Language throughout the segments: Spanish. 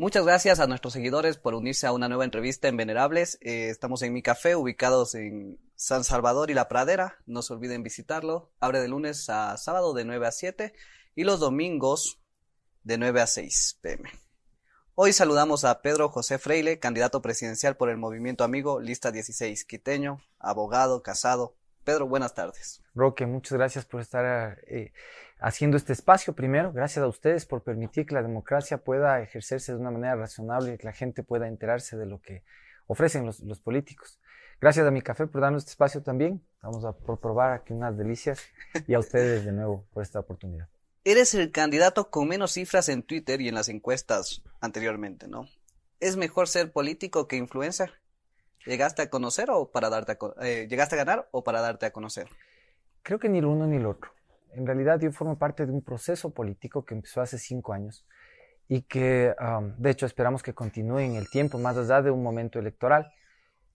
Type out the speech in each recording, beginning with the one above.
Muchas gracias a nuestros seguidores por unirse a una nueva entrevista en Venerables. Eh, estamos en mi café, ubicados en San Salvador y La Pradera. No se olviden visitarlo. Abre de lunes a sábado de 9 a 7 y los domingos de 9 a 6 pm. Hoy saludamos a Pedro José Freile, candidato presidencial por el Movimiento Amigo, lista 16, quiteño, abogado, casado. Pedro, buenas tardes. Roque, muchas gracias por estar eh, haciendo este espacio primero. Gracias a ustedes por permitir que la democracia pueda ejercerse de una manera razonable y que la gente pueda enterarse de lo que ofrecen los, los políticos. Gracias a mi café por darnos este espacio también. Vamos a probar aquí unas delicias y a ustedes de nuevo por esta oportunidad eres el candidato con menos cifras en Twitter y en las encuestas anteriormente, ¿no? ¿Es mejor ser político que influencer? ¿Llegaste a conocer o para darte a, eh, llegaste a ganar o para darte a conocer? Creo que ni lo uno ni lo otro. En realidad yo formo parte de un proceso político que empezó hace cinco años y que de hecho esperamos que continúe en el tiempo más allá de un momento electoral.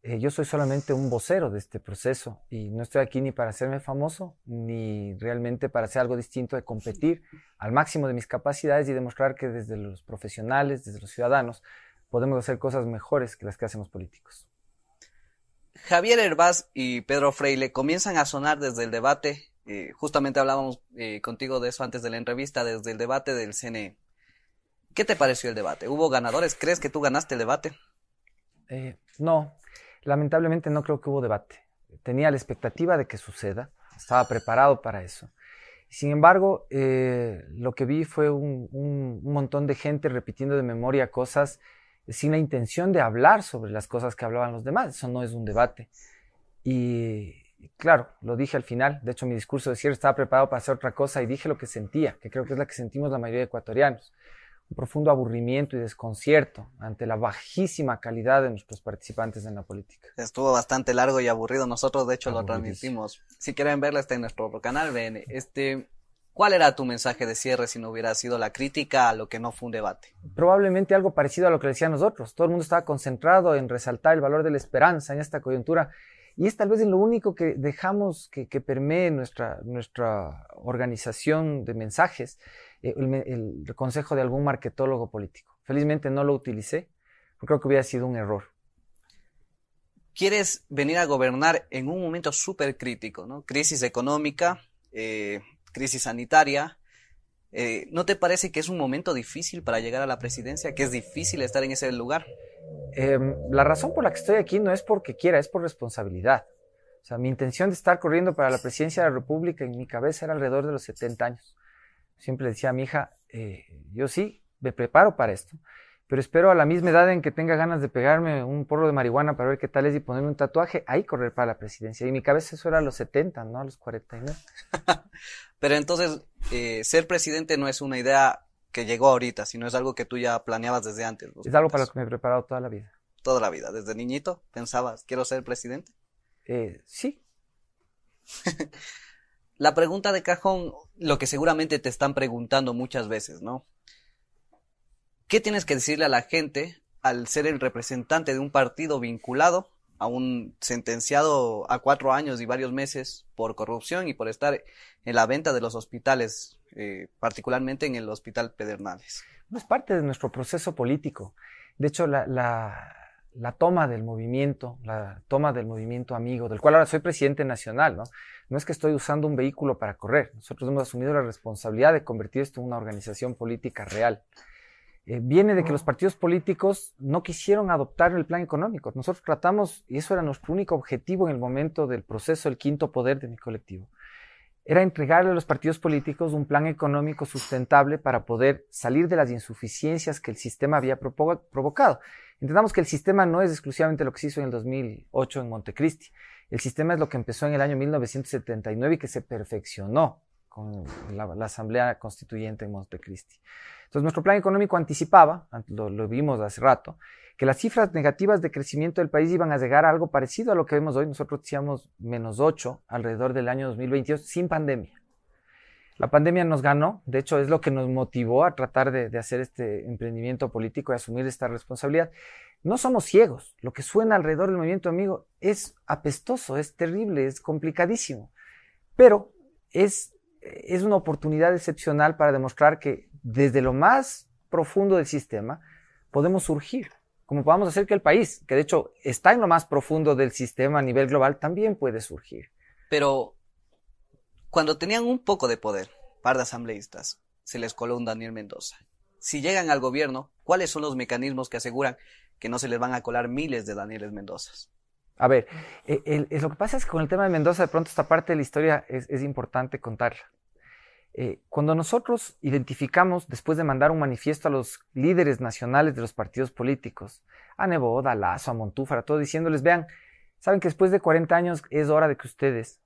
Eh, yo soy solamente un vocero de este proceso y no estoy aquí ni para hacerme famoso, ni realmente para hacer algo distinto de competir al máximo de mis capacidades y demostrar que desde los profesionales, desde los ciudadanos, podemos hacer cosas mejores que las que hacemos políticos. Javier Herbaz y Pedro Freile comienzan a sonar desde el debate, eh, justamente hablábamos eh, contigo de eso antes de la entrevista, desde el debate del CNE. ¿Qué te pareció el debate? ¿Hubo ganadores? ¿Crees que tú ganaste el debate? no, Lamentablemente no creo que hubo debate. Tenía la expectativa de que suceda, estaba preparado para eso. Sin embargo, eh, lo que vi fue un, montón de gente repitiendo de memoria cosas sin la intención de hablar sobre las cosas que hablaban los demás. Eso no es un debate. Y claro, lo dije al final. De hecho, mi discurso de cierre estaba preparado para hacer otra cosa y dije lo que sentía, que creo que es la que sentimos la mayoría de ecuatorianos un profundo aburrimiento y desconcierto ante la bajísima calidad de nuestros participantes en la política. Estuvo bastante largo y aburrido. Nosotros, de hecho, lo transmitimos. Si quieren verla, está en nuestro canal. Ven, este, ¿cuál era tu mensaje de cierre si no hubiera sido la crítica a lo que no fue un debate? Probablemente algo parecido a lo que decían nosotros. Todo el mundo estaba concentrado en resaltar el valor de la esperanza en esta coyuntura. Y es tal vez lo único que dejamos que, que permee nuestra, nuestra organización de mensajes el, consejo de algún marketólogo político. Felizmente no lo utilicé, porque creo que hubiera sido un error. Quieres venir a gobernar en un momento súper crítico, ¿no? Crisis económica, eh, crisis sanitaria. Eh, ¿No te parece que es un momento difícil para llegar a la presidencia? ¿Que es difícil estar en ese lugar? Em, la razón por la que estoy aquí no es porque quiera, es por responsabilidad. O sea, mi intención de estar corriendo para la presidencia de la República en mi cabeza era alrededor de los 70 años siempre decía a mi hija, eh, yo sí, me preparo para esto, pero espero a la misma edad en que tenga ganas de pegarme un porro de marihuana para ver qué tal es y ponerme un tatuaje, ahí correr para la presidencia. Y mi cabeza eso era a los 70, no a los 49. pero entonces, eh, ser presidente no es una idea que llegó ahorita, sino es algo que tú ya planeabas desde antes. Es algo para lo que me he preparado toda la vida. Toda la vida, desde niñito pensabas, quiero ser presidente. Eh, sí. la pregunta de cajón, lo que seguramente te están preguntando muchas veces, ¿no? ¿Qué tienes que decirle a la gente al ser el representante de un partido vinculado a un sentenciado a cuatro años y varios meses por corrupción y por estar en la venta de los hospitales, eh, particularmente en el Hospital Pedernales? No es parte de nuestro proceso político. De hecho, la, la toma del movimiento, la toma del movimiento amigo, del cual ahora soy presidente nacional, ¿no? No es que estoy usando un vehículo para correr. Nosotros hemos asumido la responsabilidad de convertir esto en una organización política real. Eh, viene de que los partidos políticos no quisieron adoptar el plan económico. Nosotros tratamos, y eso era nuestro único objetivo en el momento del proceso, el quinto poder de mi colectivo, era entregarle a los partidos políticos un plan económico sustentable para poder salir de las insuficiencias que el sistema había provocado. Entendamos que el sistema no es exclusivamente lo que se hizo en el 2008 en Montecristi. El sistema es lo que empezó en el año 1979 y que se perfeccionó con la, Asamblea Constituyente en Montecristi. Entonces, nuestro plan económico anticipaba, lo, lo, vimos hace rato, que las cifras negativas de crecimiento del país iban a llegar a algo parecido a lo que vemos hoy. Nosotros decíamos menos 8 alrededor del año 2022 sin pandemia. La pandemia nos ganó, de hecho es lo que nos motivó a tratar de, hacer este emprendimiento político y asumir esta responsabilidad. No somos ciegos, lo que suena alrededor del movimiento amigo es apestoso, es terrible, es complicadísimo, pero es, es una oportunidad excepcional para demostrar que desde lo más profundo del sistema podemos surgir, como podamos hacer que el país, que de hecho está en lo más profundo del sistema a nivel global, también puede surgir. Pero cuando tenían un poco de poder, par de asambleístas, se les coló un Daniel Mendoza. Si llegan al gobierno, ¿cuáles son los mecanismos que aseguran que no se les van a colar miles de Danieles Mendozas? A ver, eh, lo que pasa es que con el tema de Mendoza, de pronto esta parte de la historia es, importante contarla. Eh, cuando nosotros identificamos, después de mandar un manifiesto a los líderes nacionales de los partidos políticos, a Neboda, a Lazo, a Montúfar, a todos diciéndoles, vean, saben que después de 40 años es hora de que ustedes,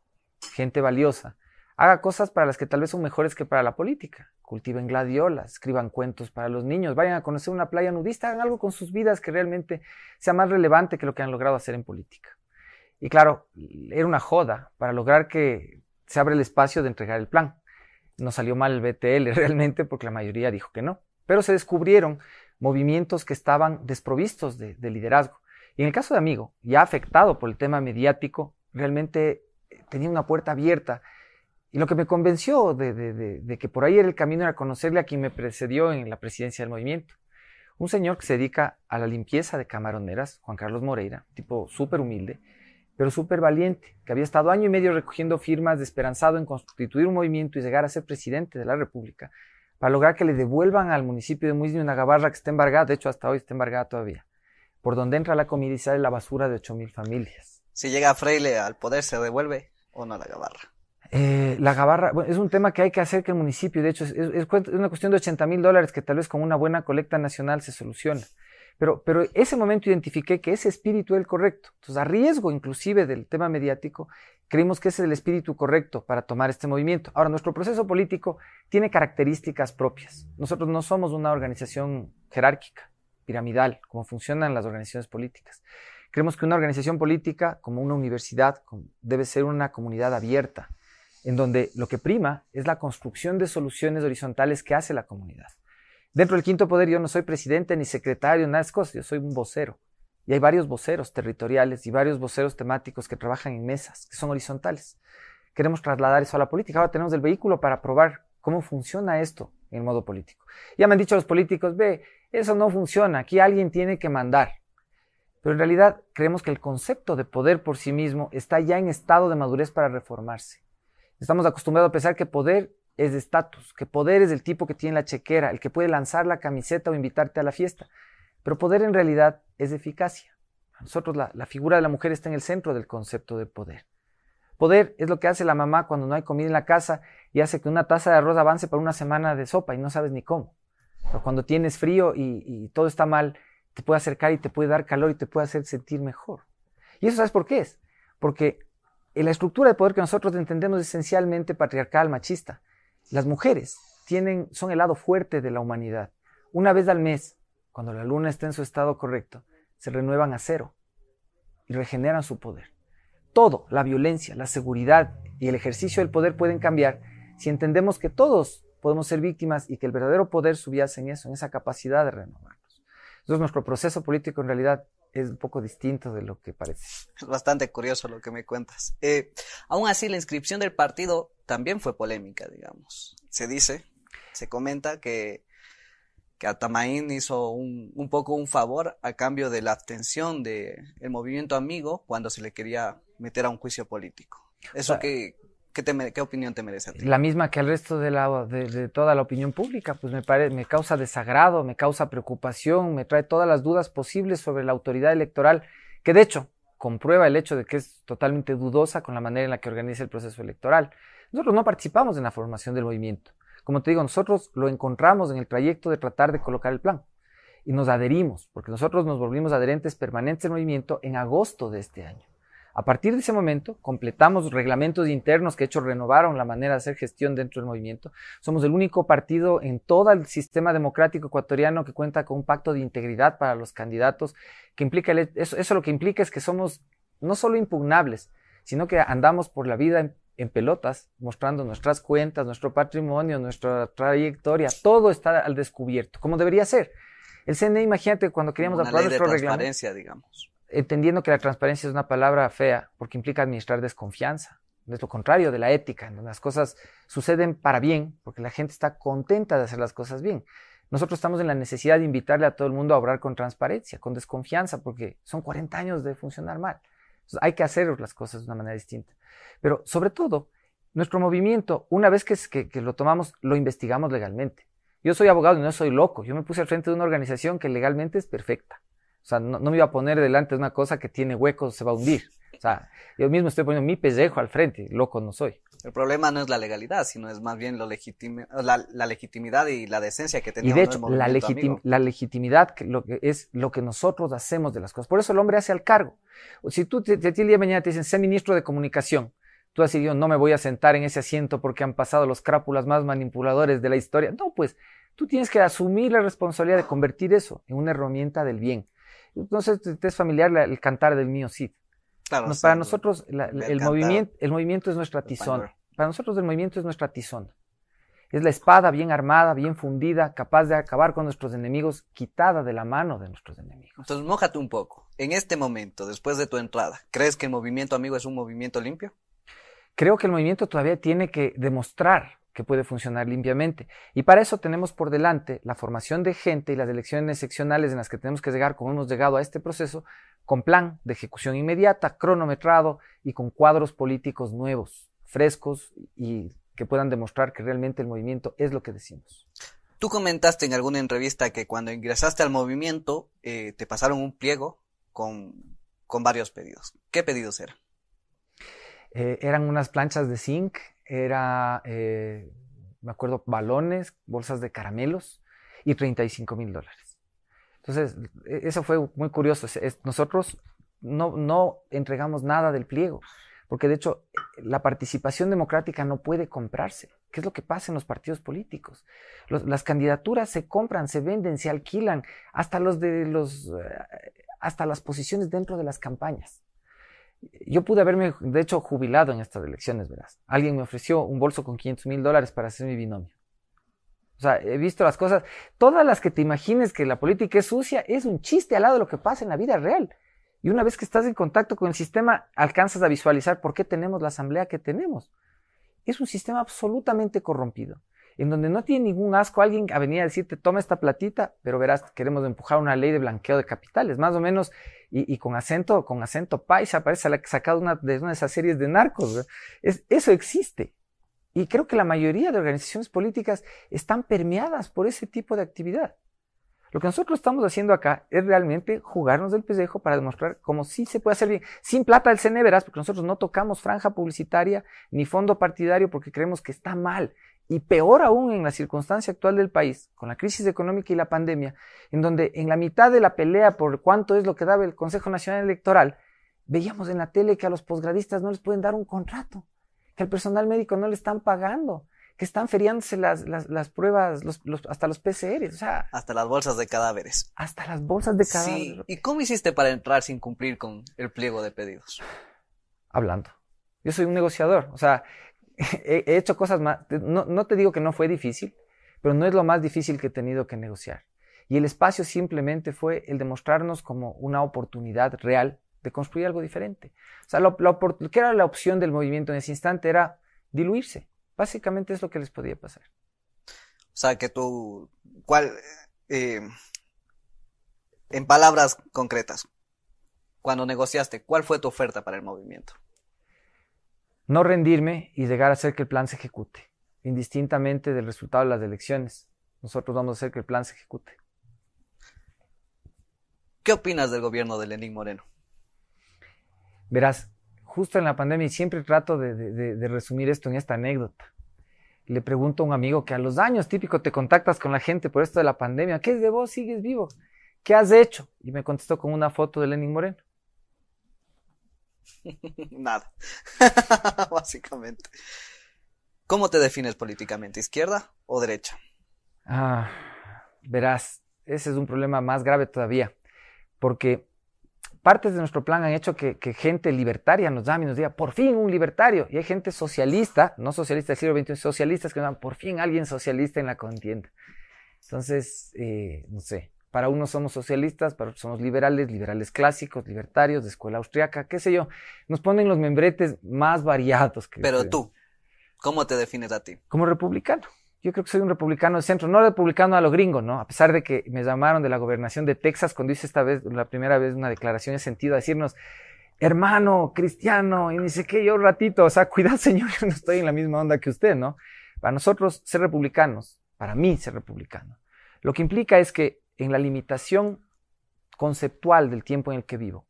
gente valiosa, haga cosas para las que tal vez son mejores que para la política. Cultiven gladiolas, escriban cuentos para los niños, vayan a conocer una playa nudista, hagan algo con sus vidas que realmente sea más relevante que lo que han logrado hacer en política. Y claro, era una joda para lograr que se abra el espacio de entregar el plan. No salió mal el BTL realmente porque la mayoría dijo que no. Pero se descubrieron movimientos que estaban desprovistos de, de liderazgo. Y en el caso de Amigo, ya afectado por el tema mediático, realmente tenía una puerta abierta y lo que me convenció de, que por ahí era el camino era conocerle a quien me precedió en la presidencia del movimiento. Un señor que se dedica a la limpieza de camaroneras, Juan Carlos Moreira, tipo súper humilde, pero súper valiente, que había estado año y medio recogiendo firmas de esperanzado en constituir un movimiento y llegar a ser presidente de la República, para lograr que le devuelvan al municipio de Muisni una gabarra que está embargada, de hecho hasta hoy está embargada todavía, por donde entra la comida y sale la basura de 8.000 familias. Si llega Freile al poder, ¿se devuelve o no la gabarra? Eh, la gabarra es un tema que hay que hacer que el municipio, de hecho, es, una cuestión de 80 mil dólares que tal vez con una buena colecta nacional se soluciona. Pero, ese momento identifiqué que ese espíritu es el correcto. Entonces, a riesgo inclusive del tema mediático, creímos que ese es el espíritu correcto para tomar este movimiento. Ahora, nuestro proceso político tiene características propias. Nosotros no somos una organización jerárquica, piramidal, como funcionan las organizaciones políticas. Creemos que una organización política, como una universidad, debe ser una comunidad abierta, en donde lo que prima es la construcción de soluciones horizontales que hace la comunidad. Dentro del quinto poder yo no soy presidente ni secretario, nada de cosas, yo soy un vocero. Y hay varios voceros territoriales y varios voceros temáticos que trabajan en mesas, que son horizontales. Queremos trasladar eso a la política. Ahora tenemos el vehículo para probar cómo funciona esto en modo político. Ya me han dicho los políticos, ve, eso no funciona, aquí alguien tiene que mandar. Pero en realidad creemos que el concepto de poder por sí mismo está ya en estado de madurez para reformarse. Estamos acostumbrados a pensar que poder es de estatus, que poder es el tipo que tiene la chequera, el que puede lanzar la camiseta o invitarte a la fiesta. Pero poder en realidad es eficacia. nosotros la, figura de la mujer está en el centro del concepto de poder. Poder es lo que hace la mamá cuando no hay comida en la casa y hace que una taza de arroz avance para una semana de sopa y no sabes ni cómo. O cuando tienes frío y, y, todo está mal, te puede acercar y te puede dar calor y te puede hacer sentir mejor. ¿Y eso sabes por qué es? Porque la estructura de poder que nosotros entendemos esencialmente patriarcal, machista. Las mujeres son el lado fuerte de la humanidad. Una vez al mes, cuando la luna está en su estado correcto, se renuevan a cero y regeneran su poder. Todo, la violencia, la seguridad y el ejercicio del poder pueden cambiar si entendemos que todos podemos ser víctimas y que el verdadero poder subyace en eso, en esa capacidad de renovarnos. Entonces nuestro proceso político en realidad es un poco distinto de lo que parece. Es bastante curioso lo que me cuentas. Eh, aún así, la inscripción del partido también fue polémica, digamos. Se dice, se comenta que, que Atamaín hizo un, un poco un favor a cambio de la abstención del el movimiento amigo cuando se le quería meter a un juicio político. Eso que, ¿Qué, opinión te merece a ti? La misma que al resto de, toda la opinión pública, pues me, me causa desagrado, me causa preocupación, me trae todas las dudas posibles sobre la autoridad electoral, que de hecho comprueba el hecho de que es totalmente dudosa con la manera en la que organiza el proceso electoral. Nosotros no participamos en la formación del movimiento. Como te digo, nosotros lo encontramos en el trayecto de tratar de colocar el plan y nos adherimos, porque nosotros nos volvimos adherentes permanentes del movimiento en agosto de este año. A partir de ese momento, completamos reglamentos internos que, de hecho, renovaron la manera de hacer gestión dentro del movimiento. Somos el único partido en todo el sistema democrático ecuatoriano que cuenta con un pacto de integridad para los candidatos, que implica, eso, eso lo que implica es que somos no solo impugnables, sino que andamos por la vida en, en pelotas, mostrando nuestras cuentas, nuestro patrimonio, nuestra trayectoria, todo está al descubierto, como debería ser. El CNE, imagínate, cuando queríamos aprobar nuestro reglamento. digamos entendiendo que la transparencia es una palabra fea porque implica administrar desconfianza. Es lo contrario de la ética, donde las cosas suceden para bien, porque la gente está contenta de hacer las cosas bien. nosotros estamos en la necesidad de invitarle a todo el mundo a obrar con transparencia, con desconfianza, porque son 40 años de funcionar mal. hay que hacer las cosas de una manera distinta. Pero sobre todo, nuestro movimiento, una vez que, lo tomamos, lo investigamos legalmente. Yo soy abogado y no soy loco. Yo me puse al frente de una organización que legalmente es perfecta. O sea, no, me iba a poner delante de una cosa que tiene huecos, se va a hundir. O sea, yo mismo estoy poniendo mi pellejo al frente, loco no soy. El problema no es la legalidad, sino es más bien lo la, la, legitimidad y la decencia que tenemos. Y de hecho, la, la, legitimidad que lo que es lo que nosotros hacemos de las cosas. Por eso el hombre hace al cargo. Si tú, te, te, el día de mañana te dicen, sé ministro de comunicación, tú has decidido, no me voy a sentar en ese asiento porque han pasado los crápulas más manipuladores de la historia. No, pues tú tienes que asumir la responsabilidad de convertir eso en una herramienta del bien. Entonces, te es familiar el cantar del mío Cid. Claro, para nosotros el, movimiento, el movimiento es nuestra tizona. Para nosotros el movimiento es nuestra tizona. Es la espada bien armada, bien fundida, capaz de acabar con nuestros enemigos, quitada de la mano de nuestros enemigos. Entonces, mójate un poco. En este momento, después de tu entrada, ¿crees que el movimiento amigo es un movimiento limpio? creo que el movimiento todavía tiene que demostrar que puede funcionar limpiamente. Y para eso tenemos por delante la formación de gente y las elecciones seccionales en las que tenemos que llegar, como hemos llegado a este proceso, con plan de ejecución inmediata, cronometrado y con cuadros políticos nuevos, frescos y que puedan demostrar que realmente el movimiento es lo que decimos. Tú comentaste en alguna entrevista que cuando ingresaste al movimiento eh, te pasaron un pliego con, con varios pedidos. ¿Qué pedidos eran? Eh, eran unas planchas de zinc, era, eh, me acuerdo, balones, bolsas de caramelos y 35 mil dólares. Entonces, e, eso fue muy curioso. nosotros no, entregamos nada del pliego, porque de hecho la participación democrática no puede comprarse. ¿Qué es lo que pasa en los partidos políticos? las candidaturas se compran, se venden, se alquilan, hasta los de los, eh, hasta las posiciones dentro de las campañas. Yo pude haberme, de hecho, jubilado en estas elecciones, verás. Alguien me ofreció un bolso con 500 mil dólares para hacer mi binomio. O sea, he visto las cosas, todas las que te imagines que la política es sucia, es un chiste al lado de lo que pasa en la vida real. Y una vez que estás en contacto con el sistema, alcanzas a visualizar por qué tenemos la asamblea que tenemos. Es un sistema absolutamente corrompido en donde no tiene ningún asco alguien a venir a decirte, toma esta platita, pero verás, queremos empujar una ley de blanqueo de capitales, más o menos, y, con acento, con acento paisa, parece sacado una, de una de esas series de narcos. Es, eso existe. Y creo que la mayoría de organizaciones políticas están permeadas por ese tipo de actividad. Lo que nosotros estamos haciendo acá es realmente jugarnos del pellejo para demostrar cómo sí se puede hacer bien, sin plata del CNE, verás, porque nosotros no tocamos franja publicitaria ni fondo partidario porque creemos que está mal y peor aún en la circunstancia actual del país, con la crisis económica y la pandemia, en donde en la mitad de la pelea por cuánto es lo que daba el Consejo Nacional Electoral, veíamos en la tele que a los posgradistas no les pueden dar un contrato, que al personal médico no le están pagando, que están feriándose las, las, pruebas, los, hasta los PCR, o sea... Hasta las bolsas de cadáveres. Hasta las bolsas de cadáveres. Sí. ¿Y cómo hiciste para entrar sin cumplir con el pliego de pedidos? Hablando. Yo soy un negociador, o sea, he, hecho cosas más, no, te digo que no fue difícil, pero no es lo más difícil que he tenido que negociar. Y el espacio simplemente fue el demostrarnos como una oportunidad real de construir algo diferente. O sea, lo, que era la opción del movimiento en ese instante era diluirse. Básicamente es lo que les podía pasar. O sea, que tú, ¿cuál, eh, en palabras concretas, cuando negociaste, cuál fue tu oferta para el movimiento? No rendirme y llegar a hacer que el plan se ejecute, indistintamente del resultado de las elecciones. Nosotros vamos a hacer que el plan se ejecute. ¿Qué opinas del gobierno de Lenín Moreno? Verás, justo en la pandemia, y siempre trato de, resumir esto en esta anécdota. Le pregunto a un amigo que a los años típico te contactas con la gente por esto de la pandemia, ¿qué es de vos? ¿Sigues vivo? ¿Qué has hecho? Y me contestó con una foto de Lenín Moreno. Nada. Básicamente. ¿Cómo te defines políticamente? ¿Izquierda o derecha? Ah, verás, ese es un problema más grave todavía, porque partes de nuestro plan han hecho que, gente libertaria nos llame y nos diga, por fin un libertario, y hay gente socialista, no socialista del siglo XXI, socialistas que nos dan, por fin alguien socialista en la contienda. Entonces, eh, no sé, para unos somos socialistas, para otros somos liberales, liberales clásicos, libertarios, de escuela austriaca, qué sé yo. Nos ponen los membretes más variados. Que Pero tú, ¿cómo te defines a ti? Como republicano. yo creo que soy un republicano de centro, no republicano a lo gringo, ¿no? A pesar de que me llamaron de la gobernación de Texas cuando hice esta vez, la primera vez, una declaración de sentido a decirnos, hermano, cristiano, y dice que yo un ratito, o sea, cuidado señor, yo no estoy en la misma onda que usted, ¿no? Para nosotros ser republicanos, para mí ser republicano, lo que implica es que en la limitación conceptual del tiempo en el que vivo,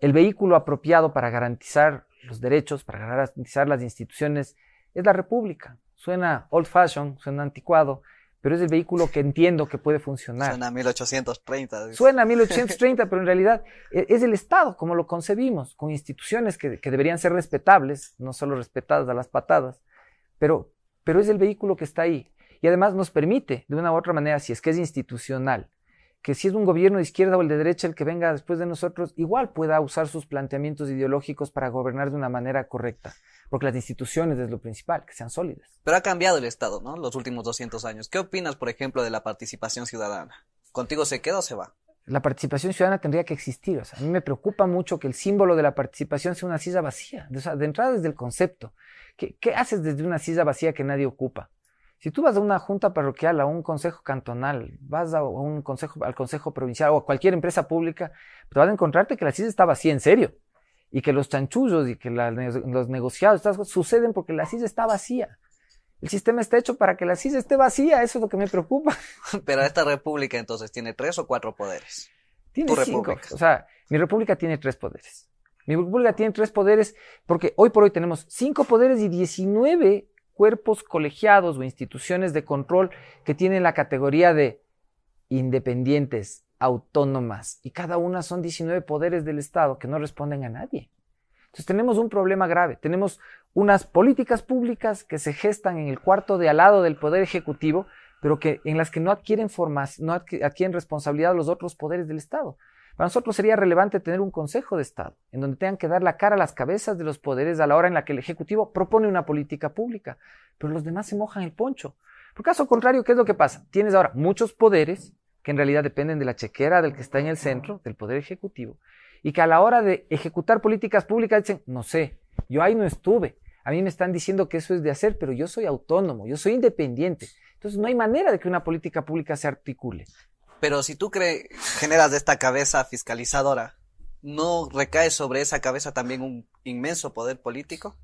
el vehículo apropiado para garantizar los derechos, para garantizar las instituciones, es la república. Suena old fashion, suena anticuado, pero es el vehículo que entiendo que puede funcionar. Suena a 1830. Suena a 1830, pero en realidad e, es el Estado como lo concebimos, con instituciones que, deberían ser respetables, no solo respetadas a las patadas, pero, pero es el vehículo que está ahí. Y además nos permite, de una u otra manera, si es que es institucional, que si es un gobierno de izquierda o el de derecha el que venga después de nosotros, igual pueda usar sus planteamientos ideológicos para gobernar de una manera correcta. Porque las instituciones es lo principal, que sean sólidas. Pero ha cambiado el Estado, ¿no? Los últimos 200 años. ¿Qué opinas, por ejemplo, de la participación ciudadana? ¿Contigo se queda o se va? La participación ciudadana tendría que existir. O sea, a mí me preocupa mucho que el símbolo de la participación sea una silla vacía. O sea, de entrada desde el concepto. ¿Qué, ¿Qué haces desde una silla vacía que nadie ocupa? Si tú vas a una junta parroquial, a un consejo cantonal, vas a un consejo, al consejo provincial o a cualquier empresa pública, te vas a encontrarte que la CIS está vacía en serio. Y que los chanchullos y que los negociados suceden porque la CIS está vacía. El sistema está hecho para que la CIS esté vacía, eso es lo que me preocupa. Pero esta república entonces tiene tres o cuatro poderes. Tiene cinco. O sea, mi república tiene tres poderes. Mi república tiene tres poderes porque hoy por hoy tenemos cinco poderes y diecinueve cuerpos colegiados o instituciones de control que tienen la categoría de independientes, autónomas, y cada una son 19 poderes del Estado que no responden a nadie. Entonces tenemos un problema grave, tenemos unas políticas públicas que se gestan en el cuarto de al lado del Poder Ejecutivo, pero que, en las que no adquieren, formación, no adquieren responsabilidad los otros poderes del Estado. Para nosotros sería relevante tener un Consejo de Estado, en donde tengan que dar la cara a las cabezas de los poderes a la hora en la que el Ejecutivo propone una política pública, pero los demás se mojan el poncho. Por caso contrario, ¿qué es lo que pasa? Tienes ahora muchos poderes que en realidad dependen de la chequera del que está en el centro, del Poder Ejecutivo, y que a la hora de ejecutar políticas públicas dicen, no sé, yo ahí no estuve, a mí me están diciendo que eso es de hacer, pero yo soy autónomo, yo soy independiente. Entonces no hay manera de que una política pública se articule. Pero si tú crees, generas de esta cabeza fiscalizadora, ¿no recae sobre esa cabeza también un inmenso poder político?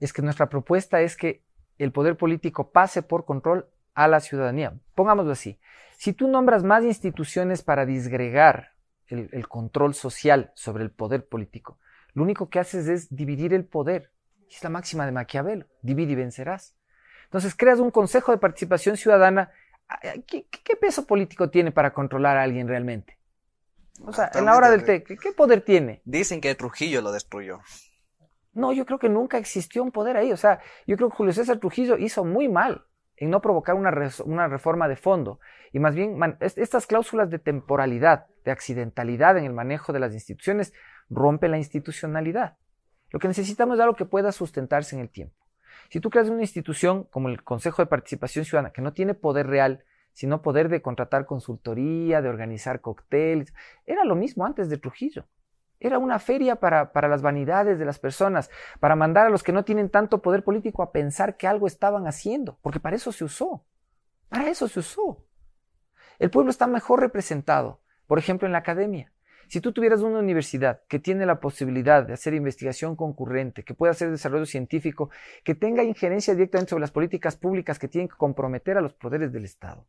Es que nuestra propuesta es que el poder político pase por control a la ciudadanía. Pongámoslo así. Si tú nombras más instituciones para disgregar el, el, control social sobre el poder político, lo único que haces es dividir el poder. Es la máxima de Maquiavelo, divide y vencerás. Entonces creas un consejo de participación ciudadana ¿qué, peso político tiene para controlar a alguien realmente? O sea, en la hora del té, ¿qué poder tiene? Dicen que Trujillo lo destruyó. No, yo creo que nunca existió un poder ahí. O sea, yo creo que Julio César Trujillo hizo muy mal en no provocar una, una reforma de fondo. Y más bien, estas cláusulas de temporalidad, de accidentalidad en el manejo de las instituciones, rompen la institucionalidad. Lo que necesitamos es algo que pueda sustentarse en el tiempo. Si tú creas una institución como el Consejo de Participación Ciudadana, que no tiene poder real, sino poder de contratar consultoría, de organizar cócteles, era lo mismo antes de Trujillo. Era una feria para, para, las vanidades de las personas, para mandar a los que no tienen tanto poder político a pensar que algo estaban haciendo, porque para eso se usó. Para eso se usó. El pueblo está mejor representado, por ejemplo, en la academia. Si tú tuvieras una universidad que tiene la posibilidad de hacer investigación concurrente, que pueda hacer desarrollo científico, que tenga injerencia directamente sobre las políticas públicas que tienen que comprometer a los poderes del Estado,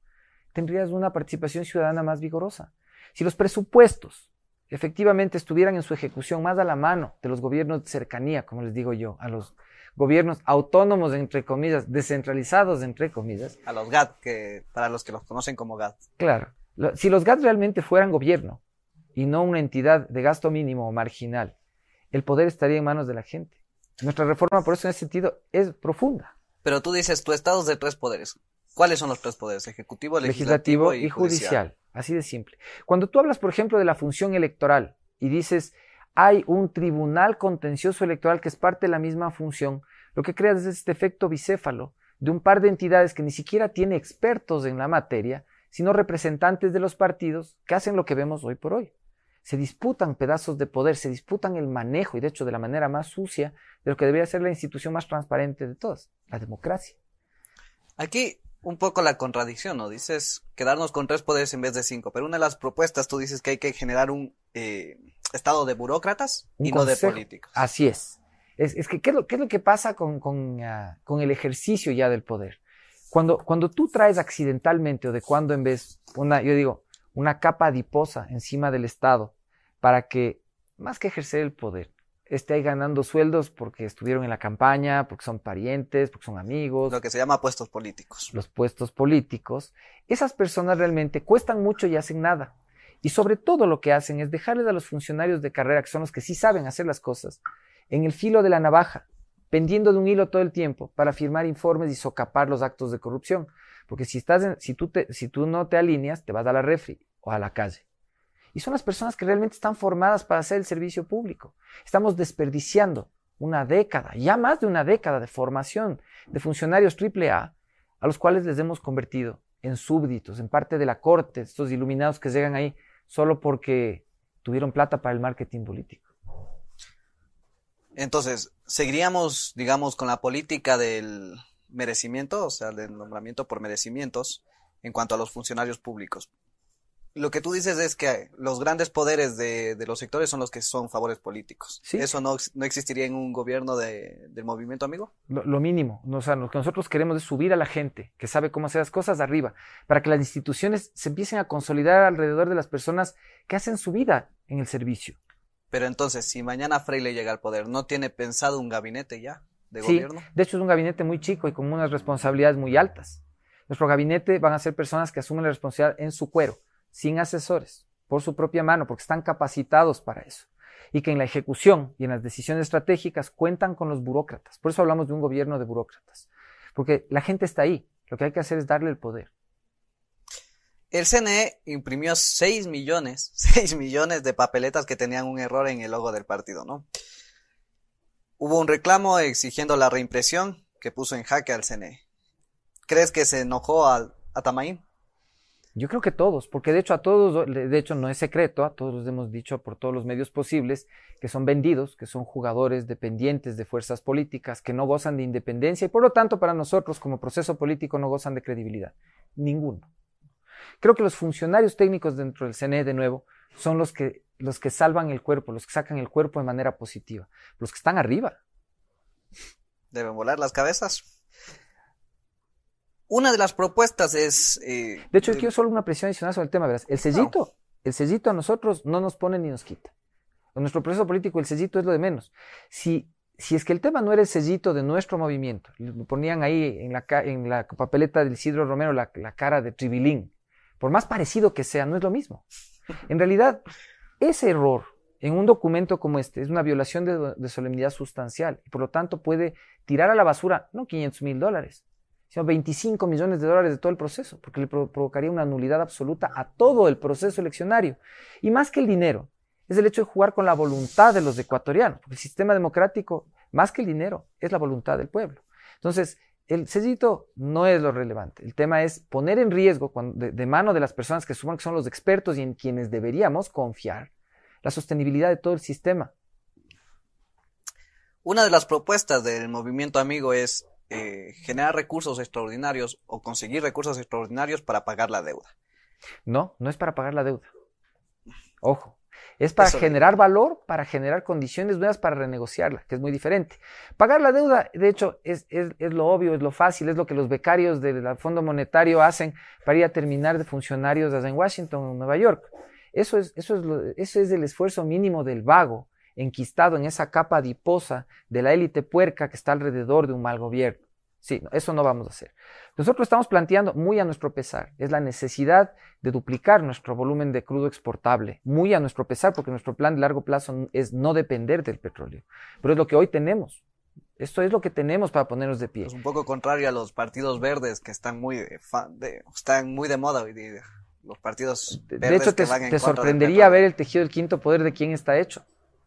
tendrías una participación ciudadana más vigorosa. Si los presupuestos efectivamente estuvieran en su ejecución más a la mano de los gobiernos de cercanía, como les digo yo, a los gobiernos autónomos, entre comillas, descentralizados, entre comillas. A los GAT, que para los que los conocen como GAT. Claro. Si los GAT realmente fueran gobierno, y no una entidad de gasto mínimo o marginal, el poder estaría en manos de la gente. Nuestra reforma, por eso, en ese sentido, es profunda. Pero tú dices, tu Estado es de tres poderes. ¿Cuáles son los tres poderes? Ejecutivo, legislativo, y, judicial. Así de simple. Cuando tú hablas, por ejemplo, de la función electoral y dices, hay un tribunal contencioso electoral que es parte de la misma función, lo que creas es este efecto bicéfalo de un par de entidades que ni siquiera tiene expertos en la materia, sino representantes de los partidos que hacen lo que vemos hoy por hoy se disputan pedazos de poder, se disputan el manejo y de hecho de la manera más sucia de lo que debería ser la institución más transparente de todas, la democracia. Aquí un poco la contradicción, ¿no? Dices quedarnos con tres poderes en vez de cinco, pero una de las propuestas tú dices que hay que generar un eh, estado de burócratas y no de políticos. Así es. Es, que, ¿qué es, lo, ¿qué es, lo, que pasa con, con, ah, con, el ejercicio ya del poder? Cuando, cuando tú traes accidentalmente o de cuando en vez, una, yo digo, una capa adiposa encima del Estado para que, más que ejercer el poder, esté ahí ganando sueldos porque estuvieron en la campaña, porque son parientes, porque son amigos. Lo que se llama puestos políticos. Los puestos políticos. Esas personas realmente cuestan mucho y hacen nada. Y sobre todo lo que hacen es dejarles a los funcionarios de carrera, que son los que sí saben hacer las cosas, en el filo de la navaja, pendiendo de un hilo todo el tiempo para firmar informes y socapar los actos de corrupción. Porque si, estás si, tú si tú no te alineas, te vas a la refri o a la calle. Y son las personas que realmente están formadas para hacer el servicio público. Estamos desperdiciando una década, ya más de una década de formación de funcionarios AAA, a los cuales les hemos convertido en súbditos, en parte de la corte, estos iluminados que llegan ahí solo porque tuvieron plata para el marketing político. Entonces, ¿seguiríamos, digamos, con la política del merecimiento, o sea, del nombramiento por merecimientos en cuanto a los funcionarios públicos? Lo que tú dices es que los grandes poderes de, los sectores son los que son favores políticos. ¿Eso no, no, existiría en un gobierno de, del movimiento amigo? Lo, mínimo. O sea, lo que nosotros queremos es subir a la gente que sabe cómo hacer las cosas de arriba, para que las instituciones se empiecen a consolidar alrededor de las personas que hacen su vida en el servicio. Pero entonces, si mañana Freire llega al poder, ¿no tiene pensado un gabinete ya de sí, gobierno? De hecho, es un gabinete muy chico y con unas responsabilidades muy altas. Nuestro gabinete van a ser personas que asumen la responsabilidad en su cuero sin asesores, por su propia mano, porque están capacitados para eso. Y que en la ejecución y en las decisiones estratégicas cuentan con los burócratas. Por eso hablamos de un gobierno de burócratas. Porque la gente está ahí. Lo que hay que hacer es darle el poder. El CNE imprimió 6 millones, 6 millones de papeletas que tenían un error en el logo del partido, ¿no? Hubo un reclamo exigiendo la reimpresión que puso en jaque al CNE. ¿Crees que se enojó a, a? Yo creo que todos, porque de hecho a todos, de hecho no es secreto, a todos les hemos dicho por todos los medios posibles que son vendidos, que son jugadores dependientes de fuerzas políticas, que no gozan de independencia y por lo tanto para nosotros como proceso político no gozan de credibilidad. Ninguno. Creo que los funcionarios técnicos dentro del CNE de nuevo son los que, los que salvan el cuerpo, los que sacan el cuerpo de manera positiva, los que están arriba. Deben volar las cabezas. Una de las propuestas es... Eh, de hecho, quiero solo una presión adicional sobre el tema, verás. El sellito, el sellito a nosotros no nos pone ni nos quita. En nuestro proceso político el sellito es lo de menos. Si, si es que el tema no era el sellito de nuestro movimiento, lo ponían ahí en la, en la papeleta del Isidro Romero la, cara de Tribilín, por más parecido que sea, no es lo mismo. En realidad, ese error en un documento como este es una violación de, de solemnidad sustancial y por lo tanto puede tirar a la basura no 500 mil dólares, sino 25 millones de dólares de todo el proceso, porque le provocaría una nulidad absoluta a todo el proceso eleccionario. Y más que el dinero, es el hecho de jugar con la voluntad de los ecuatorianos, porque el sistema democrático, más que el dinero, es la voluntad del pueblo. Entonces, el sellito no es lo relevante. El tema es poner en riesgo de, de, mano de las personas que suman que son los expertos y en quienes deberíamos confiar la sostenibilidad de todo el sistema. Una de las propuestas del movimiento amigo es eh, generar recursos extraordinarios o conseguir recursos extraordinarios para pagar la deuda. No, no es para pagar la deuda. Ojo, es para generar valor, para generar condiciones nuevas para renegociarla, que es muy diferente. Pagar la deuda, de hecho, es, es, es lo obvio, es lo fácil, es lo que los becarios del Fondo Monetario hacen para ir a terminar de funcionarios en Washington o Nueva York. Eso es, eso, es eso es el esfuerzo mínimo del vago enquistado en esa capa adiposa de la élite puerca que está alrededor de un mal gobierno. Sí, eso no vamos a hacer. Nosotros estamos planteando, muy a nuestro pesar, es la necesidad de duplicar nuestro volumen de crudo exportable, muy a nuestro pesar, porque nuestro plan de largo plazo es no depender del petróleo. Pero es lo que hoy tenemos. Esto es lo que tenemos para ponernos de pie. Es un poco contrario a los partidos verdes que están muy de, están muy de moda hoy día. Los partidos verdes De hecho, te, te sorprendería ver el tejido del quinto poder de quién está hecho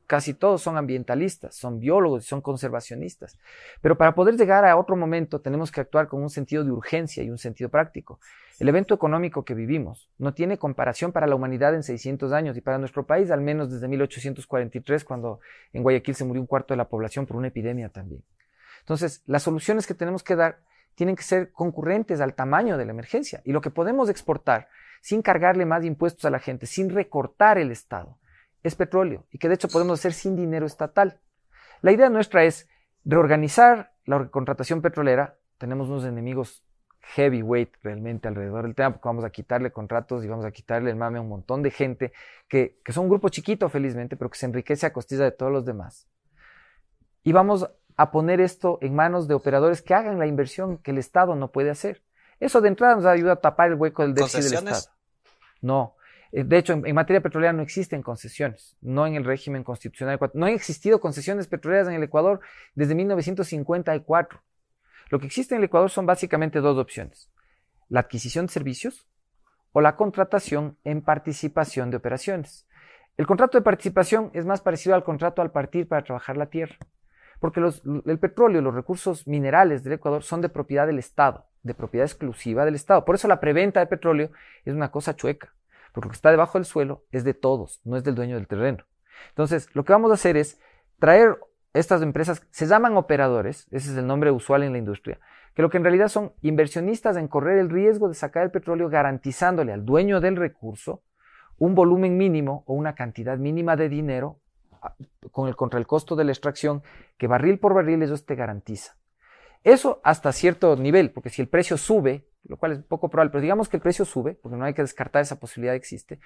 casi todos son ambientalistas, son biólogos son conservacionistas. Pero para poder llegar a otro momento tenemos que actuar con un sentido de urgencia y un sentido práctico. El evento económico que vivimos no tiene comparación para la humanidad en 600 años y para nuestro país al menos desde 1843 cuando en Guayaquil se murió un cuarto de la población por una epidemia también. Entonces, las soluciones que tenemos que dar tienen que ser concurrentes al tamaño de la emergencia. Y lo que podemos exportar sin cargarle más impuestos a la gente, sin recortar el Estado, es petróleo. Y que de hecho podemos hacer sin dinero estatal. La idea nuestra es reorganizar la contratación petrolera. Tenemos unos enemigos heavyweight realmente alrededor del tema, porque vamos a quitarle contratos y vamos a quitarle el mame a un montón de gente que, que son un grupo chiquito, felizmente, pero que se enriquece a costilla de todos los demás. Y vamos a poner esto en manos de operadores que hagan la inversión que el Estado no puede hacer. Eso de entrada nos ayuda a tapar el hueco del déficit del Estado. No. Eh, de hecho, en, materia petrolera no existen concesiones, no en el régimen constitucional. No han existido concesiones petroleras en el Ecuador desde 1954. Lo que existe en el Ecuador son básicamente dos opciones. La adquisición de servicios o la contratación en participación de operaciones. El contrato de participación es más parecido al contrato al partir para trabajar la tierra, porque el petróleo, los recursos minerales del Ecuador son de propiedad del Estado, de propiedad exclusiva del Estado. Por eso la preventa de petróleo es una cosa chueca, porque lo que está debajo del suelo es de todos, no es del dueño del terreno. Entonces, lo que vamos a hacer es traer estas empresas se llaman operadores, ese es el nombre usual en la industria, que lo que en realidad son inversionistas en correr el riesgo de sacar el petróleo garantizándole al dueño del recurso un volumen mínimo o una cantidad mínima de dinero con el, contra el costo de la extracción que barril por barril ellos te garantiza. Eso hasta cierto nivel, porque si el precio sube, lo cual es poco probable, pero digamos que el precio sube, porque no hay que descartar esa posibilidad existe,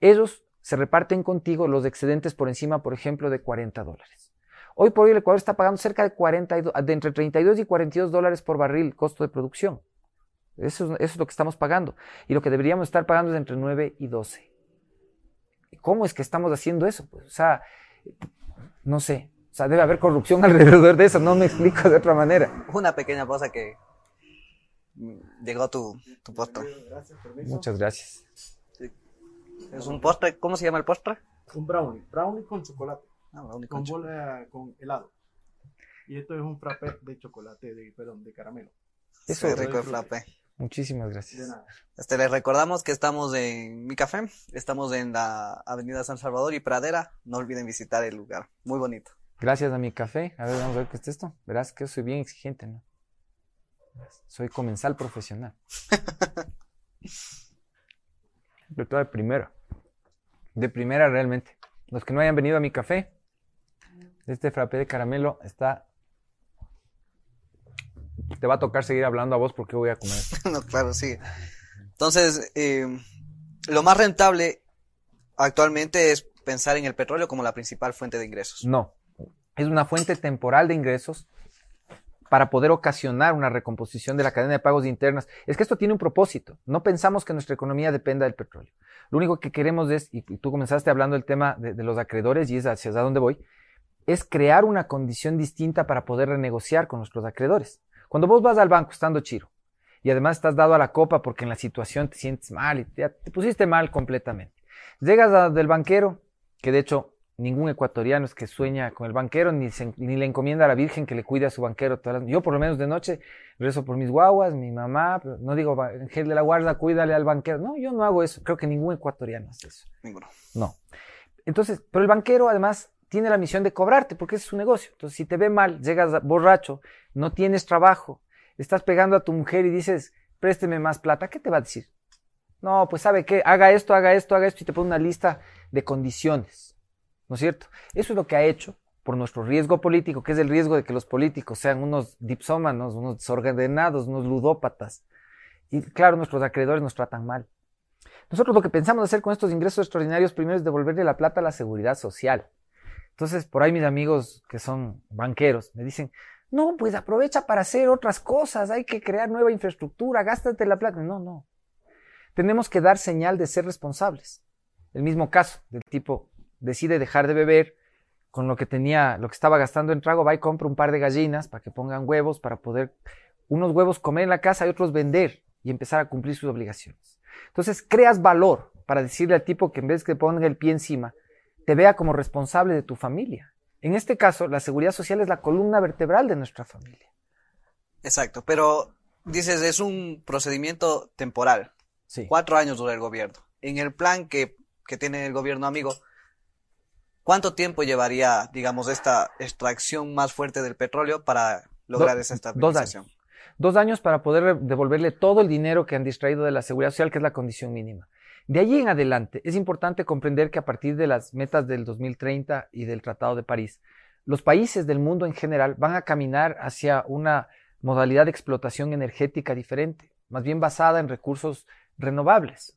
ellos se reparten contigo los excedentes por encima, por ejemplo, de 40 dólares. Hoy por hoy el Ecuador está pagando cerca de, 42, de entre 32 y 42 dólares por barril costo de producción. Eso, es lo que estamos pagando. Y lo que deberíamos estar pagando es entre 9 y 12. ¿Cómo es que estamos haciendo eso? Pues, o sea, no sé. O sea, debe haber corrupción alrededor de eso. No me explico de otra manera. Una pequeña cosa que llegó tu, tu postre. Muchas gracias. Es un postre. ¿Cómo se llama el postre? Un brownie. Brownie con chocolate. Ah, con, bola, con helado. Y esto es un frappé de chocolate, de, perdón, de caramelo. Eso es rico el frappé. Muchísimas gracias. Este, les recordamos que estamos en Mi Café, estamos en la Avenida San Salvador y Pradera. No olviden visitar el lugar, muy bonito. Gracias a Mi Café. A ver, vamos a ver qué es esto. Verás que soy bien exigente, ¿no? Soy comensal profesional. de de primera. De primera realmente. Los que no hayan venido a Mi Café, este frappé de caramelo está. Te va a tocar seguir hablando a vos porque voy a comer. no, claro, sí. Entonces, eh, lo más rentable actualmente es pensar en el petróleo como la principal fuente de ingresos. No, es una fuente temporal de ingresos para poder ocasionar una recomposición de la cadena de pagos internas. Es que esto tiene un propósito. No pensamos que nuestra economía dependa del petróleo. Lo único que queremos es, y tú comenzaste hablando del tema de, los acreedores y es hacia dónde voy, es crear una condición distinta para poder renegociar con nuestros acreedores. Cuando vos vas al banco estando chiro y además estás dado a la copa porque en la situación te sientes mal y te, pusiste mal completamente. Llegas del banquero, que de hecho ningún ecuatoriano es que sueña con el banquero ni, ni le encomienda a la Virgen que le cuide a su banquero. Yo por lo menos de noche rezo por mis guaguas, mi mamá, no digo, Ángel de la Guarda, cuídale al banquero. No, yo no hago eso. Creo que ningún ecuatoriano hace eso. Ninguno. No. Entonces, pero el banquero además tiene la misión de cobrarte porque es su negocio. Entonces, si te ve mal, llegas borracho, no tienes trabajo, estás pegando a tu mujer y dices, présteme más plata, ¿qué te va a decir? No, pues sabe qué, haga esto, haga esto, haga esto y te pone una lista de condiciones. ¿No es cierto? Eso es lo que ha hecho por nuestro riesgo político, que es el riesgo de que los políticos sean unos dipsómanos, unos desordenados, unos ludópatas. Y claro, nuestros acreedores nos tratan mal. Nosotros lo que pensamos hacer con estos ingresos extraordinarios primero es devolverle la plata a la seguridad social. Entonces, por ahí mis amigos que son banqueros me dicen, no, pues aprovecha para hacer otras cosas, hay que crear nueva infraestructura, gástate la plata. No, no. Tenemos que dar señal de ser responsables. El mismo caso del tipo decide dejar de beber con lo que tenía, lo que estaba gastando en trago, va y compra un par de gallinas para que pongan huevos, para poder unos huevos comer en la casa y otros vender y empezar a cumplir sus obligaciones. Entonces creas valor para decirle al tipo que en vez que ponga el pie encima, te vea como responsable de tu familia. En este caso, la seguridad social es la columna vertebral de nuestra familia. Exacto, pero dices, es un procedimiento temporal. Sí. Cuatro años dura el gobierno. En el plan que, que tiene el gobierno amigo, ¿cuánto tiempo llevaría, digamos, esta extracción más fuerte del petróleo para lograr esa estabilización? Dos años. Dos años para poder devolverle todo el dinero que han distraído de la seguridad social, que es la condición mínima. De allí en adelante, es importante comprender que a partir de las metas del 2030 y del Tratado de París, los países del mundo en general van a caminar hacia una modalidad de explotación energética diferente, más bien basada en recursos renovables,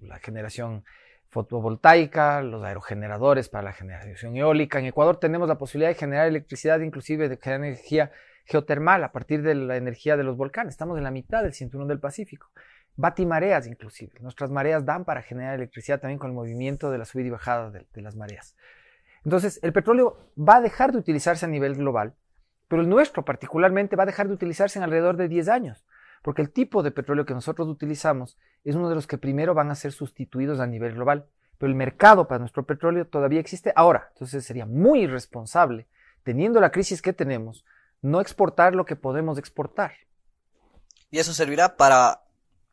la, generación fotovoltaica, los aerogeneradores para la generación eólica. En Ecuador tenemos la posibilidad de generar electricidad, inclusive de generar energía geotermal a partir de la energía de los volcanes. Estamos en la mitad del cinturón del Pacífico. Batimareas inclusive. Nuestras mareas dan para generar electricidad también con el movimiento de la subida y bajada de las mareas. Entonces, el petróleo va a dejar de utilizarse a nivel global, pero el nuestro particularmente va a dejar de utilizarse en alrededor de 10 años, porque el tipo de petróleo que nosotros utilizamos es uno de los que primero van a ser sustituidos a nivel global, pero el mercado para nuestro petróleo todavía existe ahora, entonces sería muy irresponsable, teniendo la crisis que tenemos, no exportar lo que podemos exportar. Y eso servirá para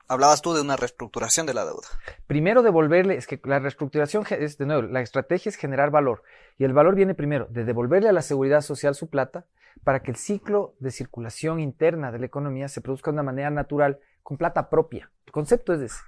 Hablabas tú de una reestructuración de la deuda. Primero devolverle, es que la reestructuración es, de nuevo, la estrategia es generar valor. Y el valor viene primero de devolverle a la seguridad social su plata para que el ciclo de circulación interna de la economía se produzca de una manera natural, con plata propia. El concepto es ese.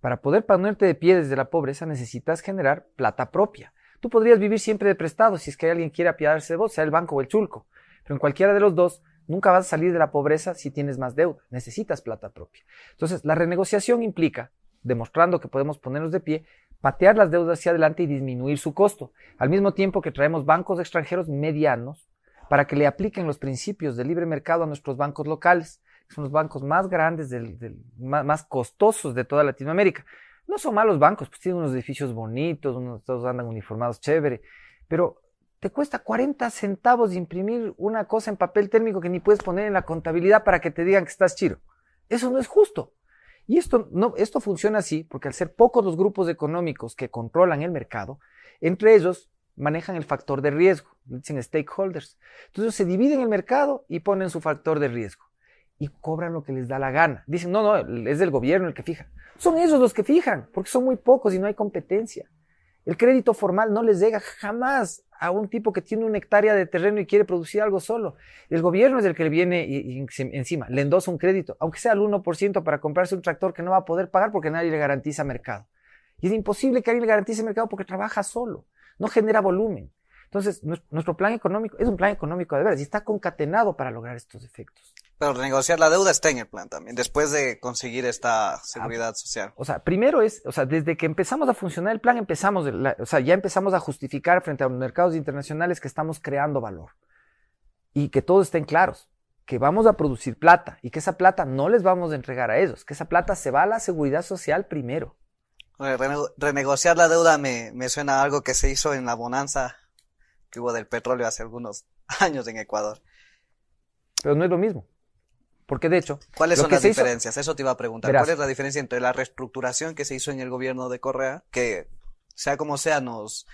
Para poder ponerte de pie desde la pobreza necesitas generar plata propia. Tú podrías vivir siempre de prestado si es que alguien quiere apiadarse de vos, sea el banco o el chulco. Pero en cualquiera de los dos Nunca vas a salir de la pobreza si tienes más deuda. Necesitas plata propia. Entonces, la renegociación implica, demostrando que podemos ponernos de pie, patear las deudas hacia adelante y disminuir su costo, al mismo tiempo que traemos bancos extranjeros medianos para que le apliquen los principios del libre mercado a nuestros bancos locales, que son los bancos más grandes, más, costosos de toda Latinoamérica. No son malos bancos, pues tienen unos edificios bonitos, unos, todos andan uniformados chévere, pero te cuesta 40 centavos imprimir una cosa en papel térmico que ni puedes poner en la contabilidad para que te digan que estás chiro. Eso no es justo. Y esto, no, esto funciona así porque al ser pocos los grupos económicos que controlan el mercado, entre ellos manejan el factor de riesgo, dicen stakeholders. Entonces se dividen el mercado y ponen su factor de riesgo y cobran lo que les da la gana. Dicen, no, no, es del gobierno el que fija. Son ellos los que fijan, porque son muy pocos y no hay competencia. El crédito formal no les llega jamás a un tipo que tiene una hectárea de terreno y quiere producir algo solo. El gobierno es el que le viene encima, le endosa un crédito, aunque sea el 1% para comprarse un tractor que no va a poder pagar porque nadie le garantiza mercado. Y es imposible que alguien le garantice mercado porque trabaja solo, no genera volumen. Entonces, nuestro plan económico es un plan económico de veras y está concatenado para lograr estos efectos. Pero renegociar la deuda está en el plan también, después de conseguir esta seguridad social. O sea, primero es, o sea, desde que empezamos a funcionar el plan, empezamos, o sea, ya empezamos a justificar frente a los mercados internacionales que estamos creando valor y que todos estén claros, que vamos a producir plata y que esa plata no les vamos a entregar a ellos, que esa plata se va a la seguridad social primero. Renegociar la deuda me, me suena a algo que se hizo en la bonanza que hubo del petróleo hace algunos años en Ecuador. Pero no es lo mismo. Porque de hecho. ¿Cuáles son las diferencias? Eso te iba a preguntar. ¿Cuál es la diferencia entre la reestructuración que se hizo en el gobierno de Correa, que sea como sea nos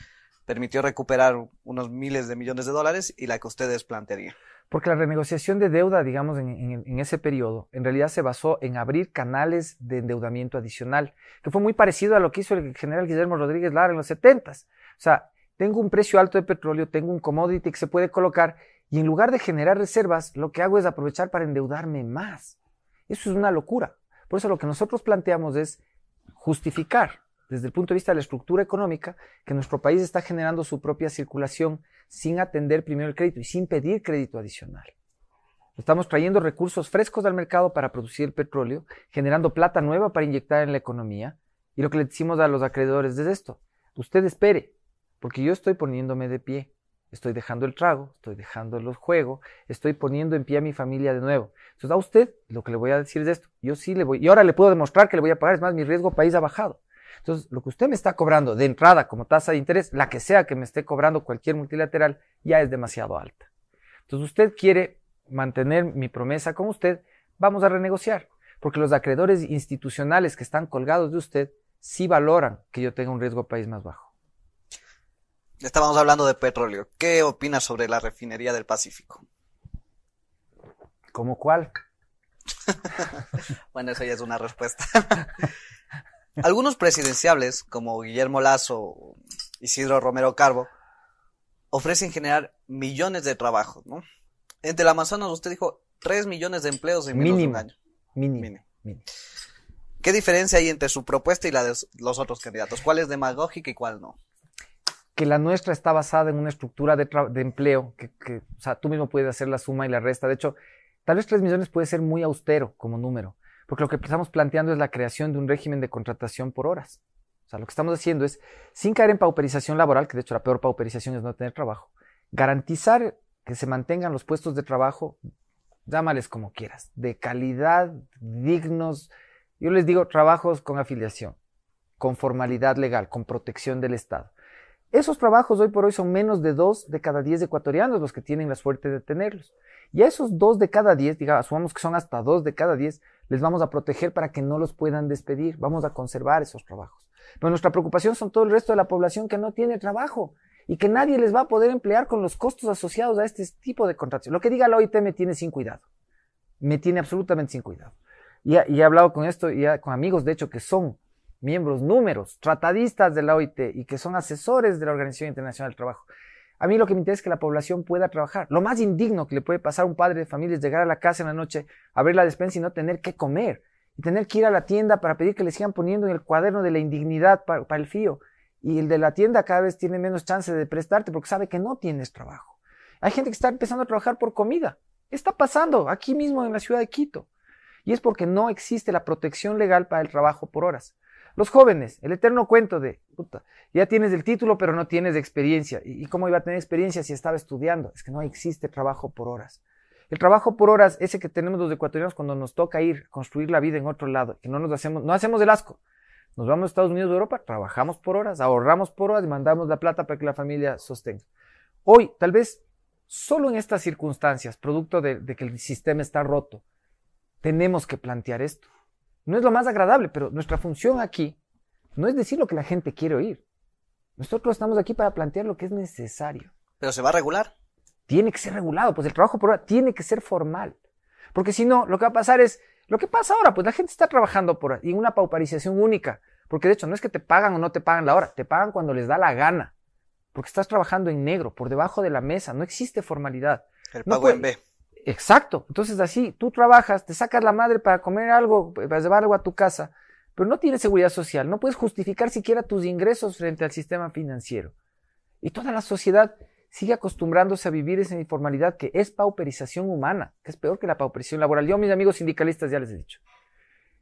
permitió recuperar unos miles de millones de dólares, y la que ustedes plantearían? Porque la renegociación de deuda, digamos, en, ese periodo, en realidad se basó en abrir canales de endeudamiento adicional, que fue muy parecido a lo que hizo el general Guillermo Rodríguez Lara en los 70 O sea, tengo un precio alto de petróleo, tengo un commodity que se puede colocar y en lugar de generar reservas, lo que hago es aprovechar para endeudarme más. Eso es una locura. Por eso lo que nosotros planteamos es justificar desde el punto de vista de la estructura económica que nuestro país está generando su propia circulación sin atender primero el crédito y sin pedir crédito adicional. Estamos trayendo recursos frescos al mercado para producir el petróleo, generando plata nueva para inyectar en la economía. Y lo que le decimos a los acreedores es esto. Usted espere, porque yo estoy poniéndome de pie. Estoy dejando el trago, estoy dejando los juegos, estoy poniendo en pie a mi familia de nuevo. Entonces, a usted lo que le voy a decir es esto. Yo sí le voy, y ahora le puedo demostrar que le voy a pagar, es más, mi riesgo país ha bajado. Entonces, lo que usted me está cobrando de entrada como tasa de interés, la que sea que me esté cobrando cualquier multilateral, ya es demasiado alta. Entonces, usted quiere mantener mi promesa con usted, vamos a renegociar, porque los acreedores institucionales que están colgados de usted sí valoran que yo tenga un riesgo país más bajo. Estábamos hablando de petróleo. ¿Qué opinas sobre la refinería del Pacífico? ¿Cómo cuál? bueno, eso ya es una respuesta. Algunos presidenciables, como Guillermo Lazo o Isidro Romero Carbo, ofrecen generar millones de trabajos, ¿no? Entre el Amazonas usted dijo, 3 millones de empleos en menos de un año. Mínimo. ¿Qué diferencia hay entre su propuesta y la de los otros candidatos? ¿Cuál es demagógica y cuál no? Que la nuestra está basada en una estructura de, empleo, que, o sea, tú mismo puedes hacer la suma y la resta. De hecho, tal vez 3 millones puede ser muy austero como número, porque lo que estamos planteando es la creación de un régimen de contratación por horas. O sea, lo que estamos haciendo es, sin caer en pauperización laboral, que de hecho la peor pauperización es no tener trabajo, garantizar que se mantengan los puestos de trabajo, llámales como quieras, de calidad, dignos. Yo les digo trabajos con afiliación, con formalidad legal, con protección del Estado. Esos trabajos hoy por hoy son menos de dos de cada diez ecuatorianos los que tienen la suerte de tenerlos. Y a esos dos de cada diez, digamos, asumamos que son hasta dos de cada diez, les vamos a proteger para que no los puedan despedir. Vamos a conservar esos trabajos. Pero nuestra preocupación son todo el resto de la población que no tiene trabajo y que nadie les va a poder emplear con los costos asociados a este tipo de contratación. Lo que diga la OIT me tiene sin cuidado. Me tiene absolutamente sin cuidado. Y, he hablado con esto, y con amigos, de hecho, que son miembros números, tratadistas de la OIT y que son asesores de la Organización Internacional del Trabajo. A mí lo que me interesa es que la población pueda trabajar. Lo más indigno que le puede pasar a un padre de familia es llegar a la casa en la noche, abrir la despensa y no tener que comer. Y tener que ir a la tienda para pedir que le sigan poniendo en el cuaderno de la indignidad para, para el fío y el de la tienda cada vez tiene menos chance de prestarte porque sabe que no tienes trabajo. Hay gente que está empezando a trabajar por comida. Está pasando aquí mismo en la ciudad de Quito. Y es porque no existe la protección legal para el trabajo por horas. Los jóvenes, el eterno cuento de, ya tienes el título pero no tienes experiencia. ¿Y cómo iba a tener experiencia si estaba estudiando? Es que no existe trabajo por horas. El trabajo por horas, ese que tenemos los ecuatorianos cuando nos toca ir, construir la vida en otro lado, que no nos hacemos, no hacemos el asco, nos vamos a Estados Unidos o Europa, trabajamos por horas, ahorramos por horas y mandamos la plata para que la familia sostenga. Hoy, tal vez, solo en estas circunstancias, producto de, que el sistema está roto, tenemos que plantear esto. No es lo más agradable, pero nuestra función aquí no es decir lo que la gente quiere oír. Nosotros estamos aquí para plantear lo que es necesario. ¿Pero se va a regular? Tiene que ser regulado, pues el trabajo por hora tiene que ser formal. Porque si no, lo que va a pasar es, lo que pasa ahora, pues la gente está trabajando por y en una pauparización única, porque de hecho no es que te pagan o no te pagan la hora, te pagan cuando les da la gana, porque estás trabajando en negro, por debajo de la mesa, no existe formalidad. El pago en B. Exacto, entonces así, tú trabajas, te sacas la madre para comer algo, para llevar algo a tu casa, pero no tienes seguridad social, no puedes justificar siquiera tus ingresos frente al sistema financiero. Y toda la sociedad sigue acostumbrándose a vivir esa informalidad que es pauperización humana, que es peor que la pauperización laboral. Yo, mis amigos sindicalistas, ya les he dicho.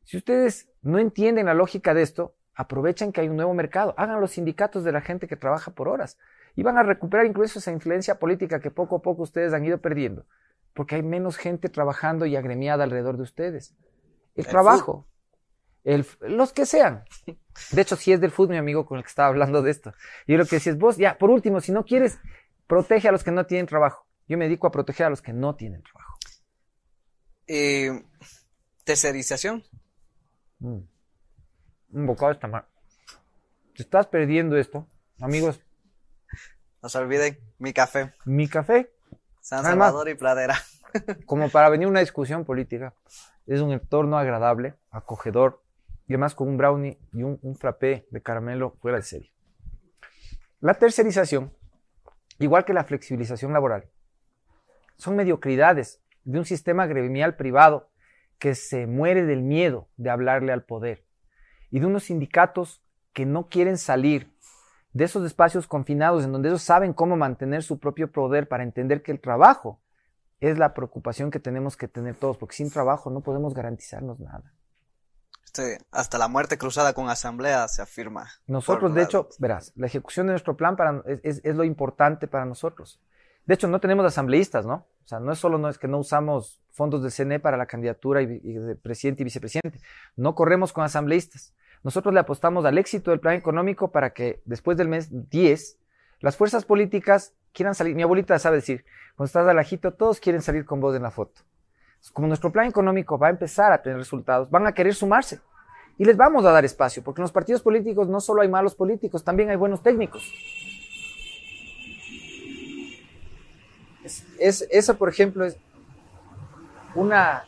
Si ustedes no entienden la lógica de esto, aprovechen que hay un nuevo mercado, hagan los sindicatos de la gente que trabaja por horas y van a recuperar incluso esa influencia política que poco a poco ustedes han ido perdiendo, porque hay menos gente trabajando y agremiada alrededor de ustedes. El, trabajo, los que sean. De hecho, si es del fútbol, mi amigo con el que estaba hablando de esto. Yo lo que decía es, vos, ya, por último, si no quieres Protege a los que no tienen trabajo. Yo me dedico a proteger a los que no tienen trabajo. Eh, tercerización. Mm. Un bocado está mal. Si estás perdiendo esto, amigos. No se olviden, mi café. Mi café. San Salvador y Pradera. como para venir una discusión política. Es un entorno agradable, acogedor, y además con un brownie y un, un frappé de caramelo fuera de serie. La tercerización igual que la flexibilización laboral. Son mediocridades de un sistema gremial privado que se muere del miedo de hablarle al poder y de unos sindicatos que no quieren salir de esos espacios confinados en donde ellos saben cómo mantener su propio poder para entender que el trabajo es la preocupación que tenemos que tener todos, porque sin trabajo no podemos garantizarnos nada. Hasta la muerte cruzada con asamblea se afirma. Nosotros, de hecho, verás, la ejecución de nuestro plan para, es, es, lo importante para nosotros. De hecho, no tenemos asambleístas, ¿no? O sea, no es solo no es que no usamos fondos del CNE para la candidatura y, de presidente y vicepresidente. No corremos con asambleístas. Nosotros le apostamos al éxito del plan económico para que después del mes 10 las fuerzas políticas quieran salir. Mi abuelita sabe decir, cuando estás al ajito, todos quieren salir con vos en la foto. Como nuestro plan económico va a empezar a tener resultados, van a querer sumarse. Y les vamos a dar espacio, porque en los partidos políticos no solo hay malos políticos, también hay buenos técnicos. Es, eso, por ejemplo, es una,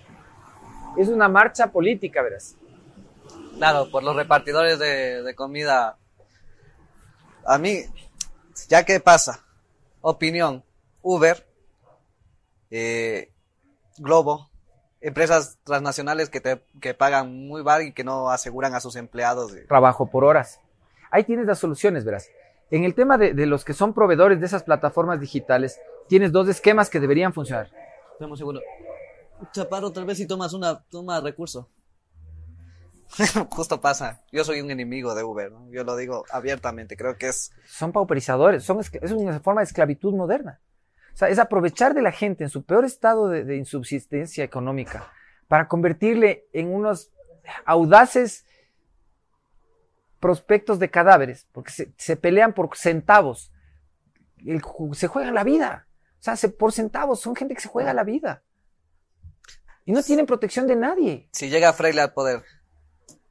es una marcha política, verás. Claro, por los repartidores de, comida. A mí, ya que pasa, opinión, Uber, eh, Globo, empresas transnacionales que te que pagan muy mal y que no aseguran a sus empleados. Trabajo por horas. Ahí tienes las soluciones, verás. En el tema de, los que son proveedores de esas plataformas digitales, tienes dos esquemas que deberían funcionar. Estamos segundo. Chaparro, tal vez si tomas una toma recurso. Justo pasa. Yo soy un enemigo de Uber, ¿no? Yo lo digo abiertamente. Creo que es. Son pauperizadores. Son, es una forma de esclavitud moderna. O sea, es aprovechar de la gente en su peor estado de, de insubsistencia económica para convertirle en unos audaces prospectos de cadáveres, porque se, pelean por centavos. se juega la vida. O sea, por centavos, son gente que se juega la vida. Y no tienen protección de nadie. Si llega Freire al poder,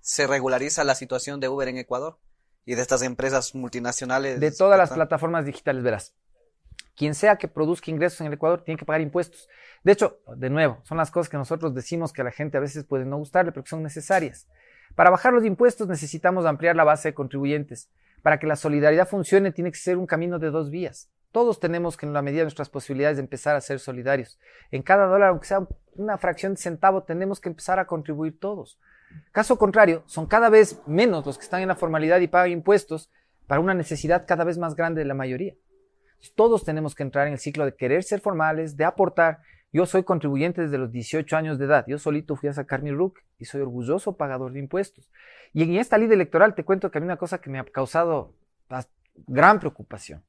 ¿se regulariza la situación de Uber en Ecuador? Y de estas empresas multinacionales. De todas las plataformas digitales, verás. Quien sea que produzca ingresos en el Ecuador tiene que pagar impuestos. De hecho, de nuevo, son las cosas que nosotros decimos que a la gente a veces puede no gustarle, pero que son necesarias. Para bajar los impuestos necesitamos ampliar la base de contribuyentes. Para que la solidaridad funcione tiene que ser un camino de dos vías. Todos tenemos que en la medida de nuestras posibilidades empezar a ser solidarios. En cada dólar, aunque sea una fracción de centavo, tenemos que empezar a contribuir todos. Caso contrario, son cada vez menos los que están en la formalidad y pagan impuestos para una necesidad cada vez más grande de la mayoría. Todos tenemos que entrar en el ciclo de querer ser formales, de aportar yo soy contribuyente desde los 18 años de edad. Yo solito fui a sacar mi RUC y soy orgulloso pagador de impuestos. Y en esta ley electoral te cuento que a una cosa que me ha causado gran preocupación.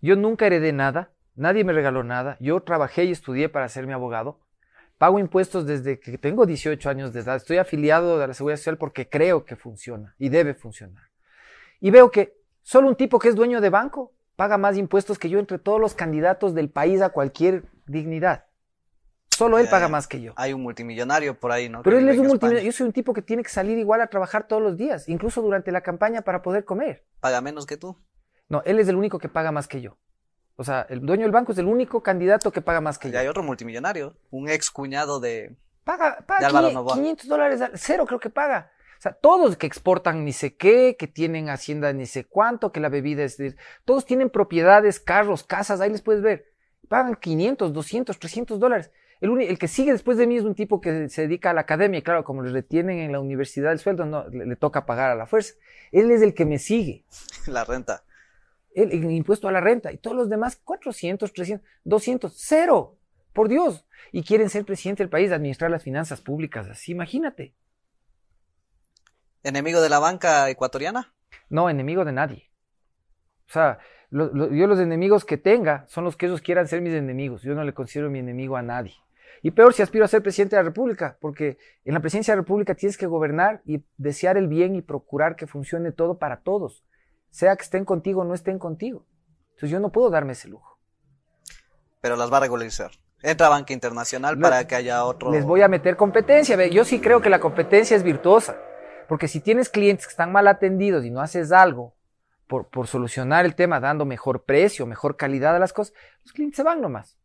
Yo nunca heredé nada, nadie me regaló nada. Yo trabajé y estudié para ser mi abogado. Pago impuestos desde que tengo 18 años de edad. Estoy afiliado a la Seguridad Social porque creo que funciona y debe funcionar. Y veo que solo un tipo que es dueño de banco paga más impuestos que yo entre todos los candidatos del país a cualquier dignidad. Solo él paga más que yo. Hay un multimillonario por ahí, ¿no? Pero él es un multimillonario. Yo soy un tipo que tiene que salir igual a trabajar todos los días, incluso durante la campaña para poder comer. ¿Paga menos que tú? No, él es el único que paga más que yo. O sea, el dueño del banco es el único candidato que paga más que yo. Y hay otro multimillonario, un ex cuñado de. Paga, paga 500 dólares, cero creo que paga. O sea, todos que exportan ni sé qué, que tienen hacienda ni sé cuánto, que la bebida es. Todos tienen propiedades, carros, casas, ahí les puedes ver. Pagan 500, 200, 300 dólares. El, que sigue después de mí es un tipo que se dedica a la academia y claro, como le retienen en la universidad el sueldo, no, le, toca pagar a la fuerza. Él es el que me sigue. La renta. El, impuesto a la renta. Y todos los demás, 400, 300, 200, cero. Por Dios. Y quieren ser presidente del país, administrar las finanzas públicas. Así, imagínate. ¿Enemigo de la banca ecuatoriana? No, enemigo de nadie. O sea, yo los enemigos que tenga son los que ellos quieran ser mis enemigos. Yo no le considero mi enemigo a nadie. Y peor si aspiro a ser presidente de la República, porque en la presidencia de la República tienes que gobernar y desear el bien y procurar que funcione todo para todos, sea que estén contigo o no estén contigo. Entonces yo no puedo darme ese lujo. Pero las va a regularizar. Entra Banca Internacional para que haya otro. Les voy a meter competencia. Yo sí creo que la competencia es virtuosa. Porque si tienes clientes que están mal atendidos y no haces algo por, por solucionar el tema dando mejor precio, mejor calidad a las cosas, los clientes se van nomás.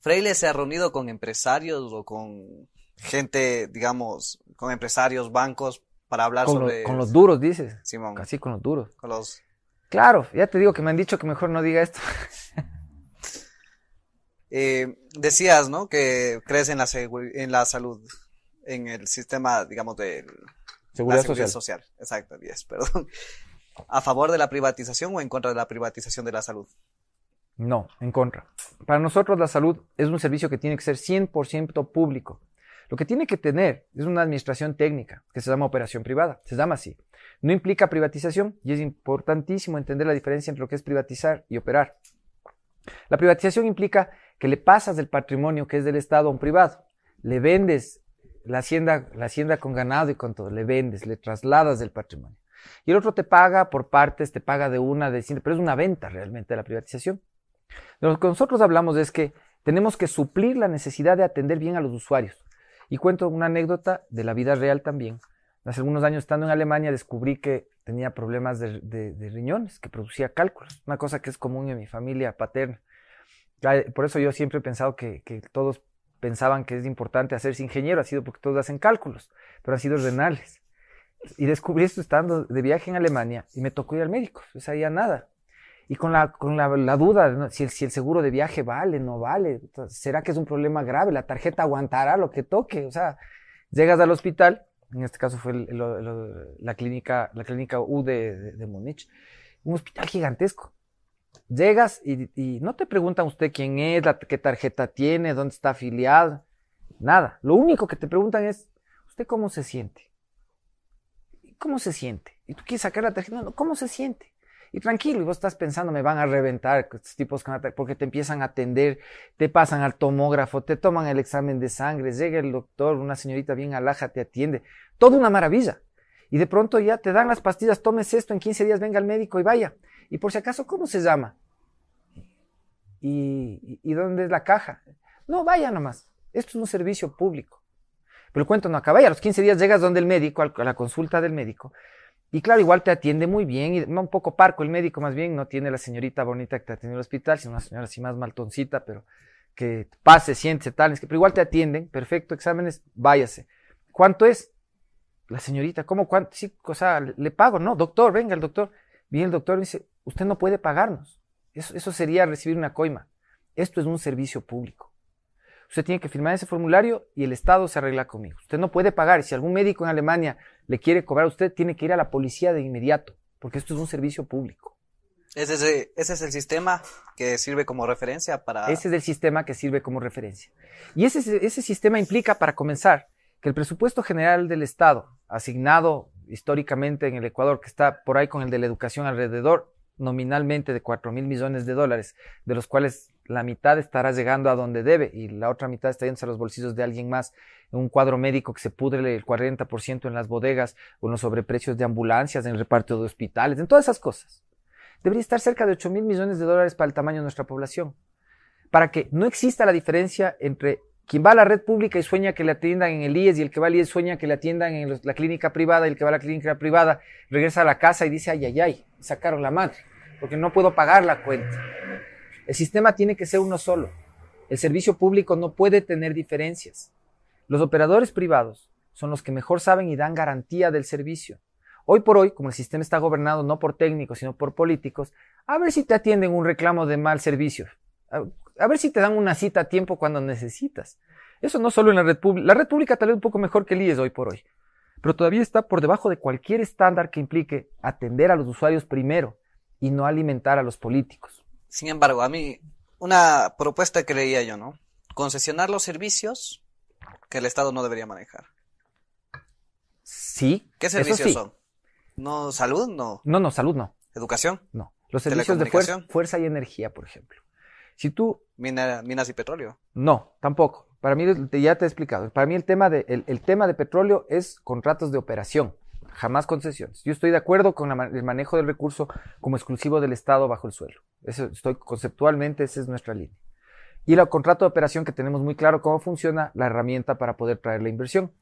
Freile se ha reunido con empresarios o con gente, digamos, con empresarios, bancos, para hablar sobre... con los duros, dices. Simón. Casi con los duros. Con los... Claro, ya te digo que me han dicho que mejor no diga esto. Eh, decías, ¿no? Que crees en la, en la salud, en el sistema, digamos, de... Seguridad, social. social. Exacto, 10, perdón. ¿A favor de la privatización o en contra de la privatización de la salud? No, en contra. Para nosotros la salud es un servicio que tiene que ser 100% público. Lo que tiene que tener es una administración técnica, que se llama operación privada, se llama así. No implica privatización y es importantísimo entender la diferencia entre lo que es privatizar y operar. La privatización implica que le pasas del patrimonio que es del Estado a un privado, le vendes la hacienda, la hacienda con ganado y con todo, le vendes, le trasladas del patrimonio. Y el otro te paga por partes, te paga de una, de pero es una venta realmente la privatización. lo que nosotros hablamos es que tenemos que suplir la necesidad de atender bien a los usuarios. Y cuento una anécdota de la vida real también. Hace algunos años estando en Alemania descubrí que tenía problemas de, riñones, que producía cálculos, una cosa que es común en mi familia paterna. Por eso yo siempre he pensado que, que todos pensaban que es importante hacerse ingeniero, ha sido porque todos hacen cálculos, pero han sido renales. Y descubrí esto estando de viaje en Alemania y me tocó ir al médico, no sabía nada. y con la, con la, duda si, el, si el seguro de viaje vale, no vale, será que es un problema grave, la tarjeta aguantará lo que toque, o sea, llegas al hospital, en este caso fue la, clínica, la clínica U de, de, Múnich, un hospital gigantesco. Llegas y, no te preguntan usted quién es, qué tarjeta tiene, dónde está afiliado, nada. Lo único que te preguntan es, ¿usted cómo se siente? ¿Cómo se siente? Y tú quieres sacar la tarjeta, no, ¿cómo se siente? Y tranquilo, y vos estás pensando, me van a reventar estos tipos porque te empiezan a atender, te pasan al tomógrafo, te toman el examen de sangre, llega el doctor, una señorita bien alaja te atiende. Todo una maravilla. Y de pronto ya te dan las pastillas, tomes esto, en 15 días venga el médico y vaya. Y por si acaso, ¿cómo se llama? ¿Y, dónde es la caja? No, vaya nomás. Esto es un servicio público. Pero el cuento no acaba. Y a los 15 días llegas donde el médico, a la consulta del médico, y claro, igual te atiende muy bien, y un poco parco el médico más bien, no tiene la señorita bonita que te atiende en el hospital, sino una señora así más maltoncita, pero que pase, siéntese, tal, es que, pero igual te atienden, perfecto, exámenes, váyase. ¿Cuánto es? La señorita, ¿cómo cuánto? Sí, o sea, le, pago, ¿no? Doctor, venga el doctor. Viene el doctor y dice, usted no puede pagarnos. Eso, eso sería recibir una coima. Esto es un servicio público. Usted tiene que firmar ese formulario y el Estado se arregla conmigo. Usted no puede pagar. Si algún médico en Alemania le quiere cobrar a usted, tiene que ir a la policía de inmediato, porque esto es un servicio público. Ese es, ese es el sistema que sirve como referencia para... Ese es el sistema que sirve como referencia. Y ese, ese sistema implica, para comenzar, que el presupuesto general del Estado, asignado históricamente en el Ecuador, que está por ahí con el de la educación alrededor nominalmente de 4 mil millones de dólares, de los cuales la mitad estará llegando a donde debe y la otra mitad está yendo a los bolsillos de alguien más, un cuadro médico que se pudre el 40% en las bodegas o en los sobreprecios de ambulancias, en el reparto de hospitales, en todas esas cosas. Debería estar cerca de 8 mil millones de dólares para el tamaño de nuestra población, para que no exista la diferencia entre quien va a la red pública y sueña que le atiendan en el IES y el que va al IES sueña que le atiendan en la clínica privada y el que va a la clínica privada regresa a la casa y dice, ay, ay, ay, sacaron la madre, porque no puedo pagar la cuenta. El sistema tiene que ser uno solo. El servicio público no puede tener diferencias. Los operadores privados son los que mejor saben y dan garantía del servicio. Hoy por hoy, como el sistema está gobernado no por técnicos, sino por políticos, a ver si te atienden un reclamo de mal servicio a ver si te dan una cita a tiempo cuando necesitas. Eso no solo en la red pública. La red pública tal vez un poco mejor que el IES hoy por hoy, pero todavía está por debajo de cualquier estándar que implique atender a los usuarios primero y no alimentar a los políticos. Sin embargo, a mí, una propuesta que leía yo, ¿no? Concesionar los servicios que el Estado no debería manejar. Sí. ¿Qué servicios son? ¿No salud? No. No, no, salud no. ¿Educación? No. Los servicios de fuerza y energía, por ejemplo. Si tú... minas y petróleo. No, tampoco. Para mí, ya te he explicado, para mí el tema, de, el, tema de petróleo es contratos de operación, jamás concesiones. Yo estoy de acuerdo con el manejo del recurso como exclusivo del Estado bajo el suelo. Eso estoy conceptualmente, esa es nuestra línea. Y el contrato de operación que tenemos muy claro cómo funciona la herramienta para poder traer la inversión.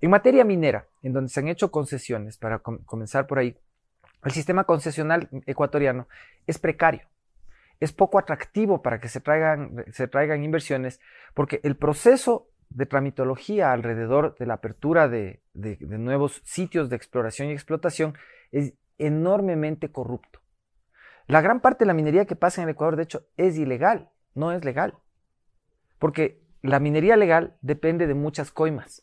En materia minera, en donde se han hecho concesiones, para comenzar por ahí, el sistema concesional ecuatoriano es precario es poco atractivo para que se traigan, se traigan inversiones, porque el proceso de tramitología alrededor de la apertura de, nuevos sitios de exploración y explotación es enormemente corrupto. La gran parte de la minería que pasa en el Ecuador, de hecho, es ilegal, no es legal. Porque la minería legal depende de muchas coimas.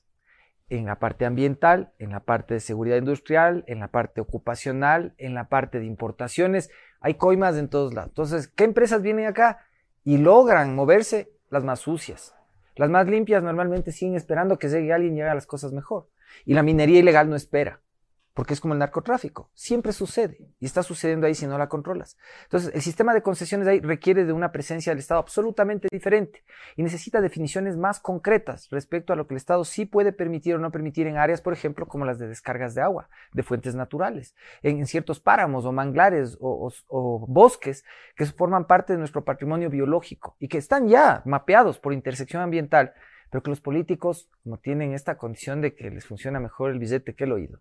En la parte ambiental, en la parte de seguridad industrial, en la parte ocupacional, en la parte de importaciones. Hay coimas en todos lados. Entonces, ¿qué empresas vienen acá y logran moverse? Las más sucias. Las más limpias normalmente siguen esperando que llegue alguien y haga las cosas mejor. Y la minería ilegal no espera porque es como el narcotráfico, siempre sucede y está sucediendo ahí si no la controlas. Entonces, el sistema de concesiones ahí requiere de una presencia del Estado absolutamente diferente y necesita definiciones más concretas respecto a lo que el Estado sí puede permitir o no permitir en áreas, por ejemplo, como las de descargas de agua, de fuentes naturales, en, ciertos páramos o manglares o, bosques que forman parte de nuestro patrimonio biológico y que están ya mapeados por intersección ambiental, pero que los políticos no tienen esta condición de que les funciona mejor el billete que el oído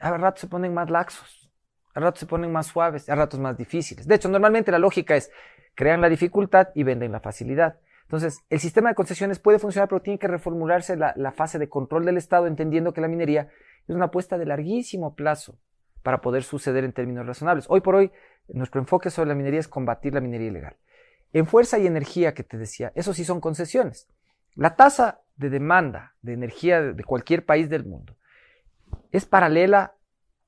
a ratos se ponen más laxos, a ratos se ponen más suaves, a ratos más difíciles. De hecho, normalmente la lógica es crean la dificultad y venden la facilidad. Entonces, el sistema de concesiones puede funcionar, pero tiene que reformularse la, la fase de control del Estado, entendiendo que la minería es una apuesta de larguísimo plazo para poder suceder en términos razonables. Hoy por hoy, nuestro enfoque sobre la minería es combatir la minería ilegal. En fuerza y energía que te decía, eso sí son concesiones. La tasa de demanda de energía de cualquier país del mundo es paralela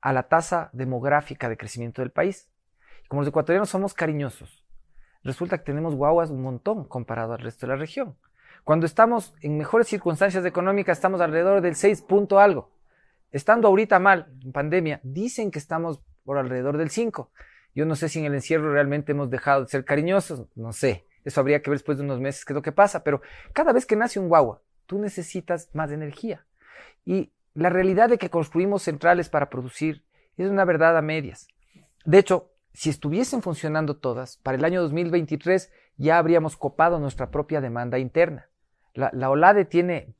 a la tasa demográfica de crecimiento del país. Como los ecuatorianos somos cariñosos, resulta que tenemos guaguas un montón comparado al resto de la región. Cuando estamos en mejores circunstancias económicas, estamos alrededor del 6 punto algo. Estando ahorita mal, en pandemia, dicen que estamos por alrededor del 5. Yo no sé si en el encierro realmente hemos dejado de ser cariñosos, no sé. Eso habría que ver después de unos meses qué es lo que pasa, pero cada vez que nace un guagua, tú necesitas más energía. Y la realidad de que construimos centrales para producir es una verdad a medias. De hecho, si estuviesen funcionando todas, para el año 2023 ya habríamos copado nuestra propia demanda interna. La, OLADE tiene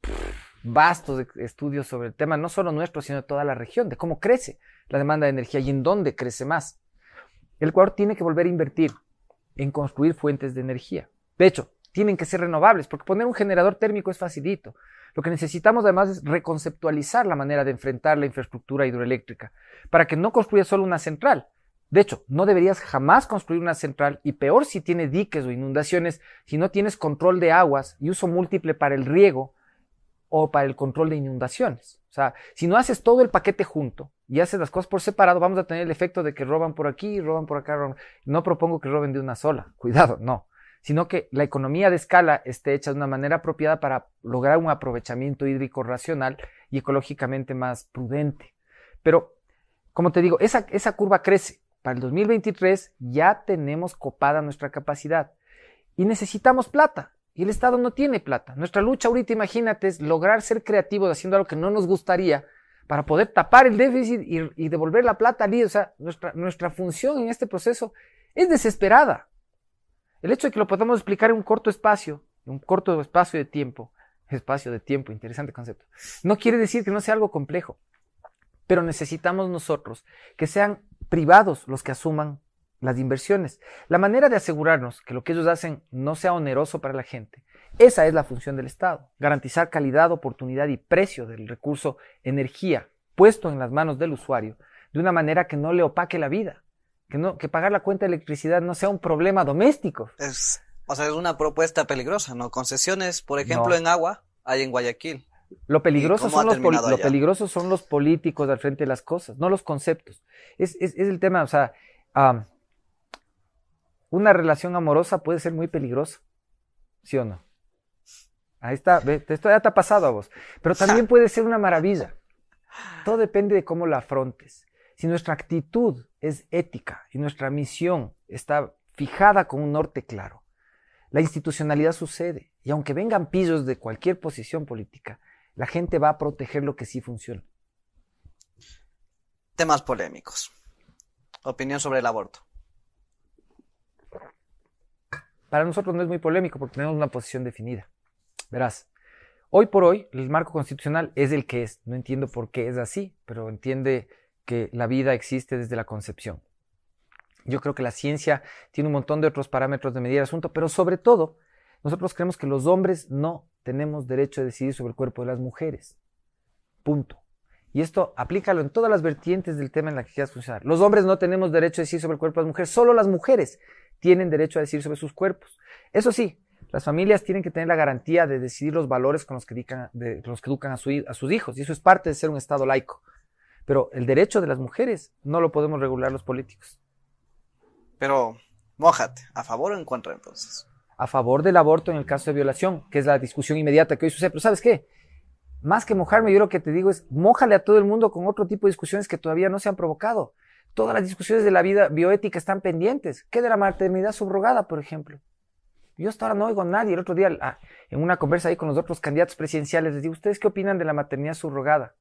vastos estudios sobre el tema, no solo nuestro, sino de toda la región, de cómo crece la demanda de energía y en dónde crece más. El Ecuador tiene que volver a invertir en construir fuentes de energía. De hecho, tienen que ser renovables, porque poner un generador térmico es facilito. Lo que necesitamos además es reconceptualizar la manera de enfrentar la infraestructura hidroeléctrica, para que no construya solo una central. De hecho, no deberías jamás construir una central, y peor si tiene diques o inundaciones, si no tienes control de aguas y uso múltiple para el riego o para el control de inundaciones. O sea, si no haces todo el paquete junto y haces las cosas por separado, vamos a tener el efecto de que roban por aquí, roban por acá. No propongo que roben de una sola, cuidado, no. Sino que la economía de escala esté hecha de una manera apropiada para lograr un aprovechamiento hídrico racional y ecológicamente más prudente. Pero, como te digo, esa, curva crece. Para el 2023 ya tenemos copada nuestra capacidad y necesitamos plata. Y el Estado no tiene plata. Nuestra lucha ahorita, imagínate, es lograr ser creativos haciendo algo que no nos gustaría para poder tapar el déficit y, devolver la plata al O sea, nuestra función en este proceso es desesperada. El hecho de que lo podamos explicar en un corto espacio, en un corto espacio de tiempo, espacio de tiempo, interesante concepto, no quiere decir que no sea algo complejo. Pero necesitamos nosotros que sean privados los que asuman las inversiones. La manera de asegurarnos que lo que ellos hacen no sea oneroso para la gente. Esa es la función del Estado, garantizar calidad, oportunidad y precio del recurso energía puesto en las manos del usuario de una manera que no le opaque la vida, que, no, que pagar la cuenta de electricidad no sea un problema doméstico. Es, o sea, es una propuesta peligrosa, ¿no? Concesiones, por ejemplo, en agua hay en Guayaquil. Lo peligroso, son los, lo peligroso son los políticos al frente de las cosas, no los conceptos. Es, es, es el tema, o sea, una relación amorosa puede ser muy peligrosa, ¿sí o no? Ahí está, esto ya te ha pasado a vos. Pero también puede ser una maravilla. Todo depende de cómo la afrontes. Si nuestra actitud es ética y nuestra misión está fijada con un norte claro, la institucionalidad sucede. Y aunque vengan pillos de cualquier posición política, la gente va a proteger lo que sí funciona. Temas polémicos. Opinión sobre el aborto. Para nosotros no es muy polémico porque tenemos una posición definida. Verás, hoy por hoy el marco constitucional es el que es. No entiendo por qué es así, pero entiende que la vida existe desde la concepción. Yo creo que la ciencia tiene un montón de otros parámetros de medir el asunto, pero sobre todo, nosotros creemos que los hombres no tenemos derecho a decidir sobre el cuerpo de las mujeres. Punto. Y esto aplícalo en todas las vertientes del tema en la que quieras funcionar. Los hombres no tenemos derecho a decir sobre el cuerpo de las mujeres, solo las mujeres tienen derecho a decir sobre sus cuerpos. Eso sí, las familias tienen que tener la garantía de decidir los valores con los que educan, de, los que educan a, a sus hijos, y eso es parte de ser un Estado laico. Pero el derecho de las mujeres no lo podemos regular los políticos. Pero, mójate, ¿a favor o en contra entonces? A favor del aborto en el caso de violación, que es la discusión inmediata que hoy sucede. Pero ¿sabes qué? más que mojarme, yo lo que te digo es, mójale a todo el mundo con otro tipo de discusiones que todavía no se han provocado. Todas las discusiones de la vida bioética están pendientes. ¿Qué de la maternidad subrogada, por ejemplo? Yo hasta ahora no oigo a nadie. El otro día, ah, en una conversa ahí con los otros candidatos presidenciales, les digo, ¿ustedes qué opinan de la maternidad subrogada?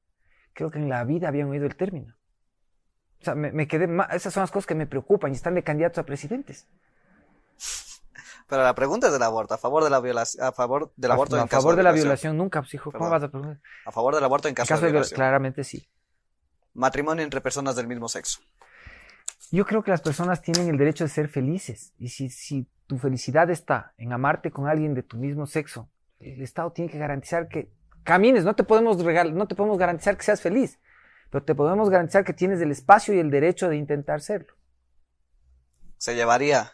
Creo que en la vida habían oído el término. O sea, me, me quedé, esas son las cosas que me preocupan y están de candidatos a presidentes. Pero la pregunta es del aborto, a favor de la violación, a favor del aborto a, en caso de A favor de, la violación nunca, pues hijo, ¿cómo vas a preguntar? A favor del aborto en caso, de, violación. Claramente sí. Matrimonio entre personas del mismo sexo. Yo creo que las personas tienen el derecho de ser felices. Y si, si tu felicidad está en amarte con alguien de tu mismo sexo, el Estado tiene que garantizar que camines. No te podemos regalar, no te podemos garantizar que seas feliz, pero te podemos garantizar que tienes el espacio y el derecho de intentar serlo. se llevaría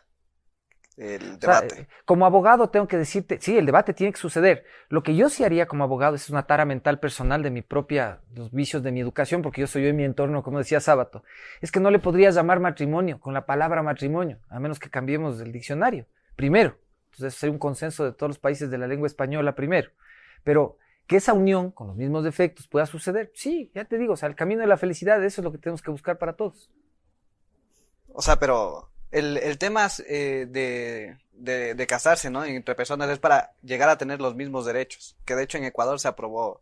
el debate. Eh, como abogado tengo que decirte, sí, el debate tiene que suceder. Lo que yo sí haría como abogado es una tara mental personal de mi propia, los vicios de mi educación, porque yo soy yo en mi entorno, como decía Sábato. Es que no le podría llamar matrimonio con la palabra matrimonio, a menos que cambiemos el diccionario. Primero. Entonces sería un consenso de todos los países de la lengua española primero. Pero que esa unión con los mismos defectos pueda suceder, sí, ya te digo, o sea, el camino de la felicidad, eso es lo que tenemos que buscar para todos. O sea, pero el, el tema eh, de, de, de, casarse, ¿no? Entre personas es para llegar a tener los mismos derechos, que de hecho en Ecuador se aprobó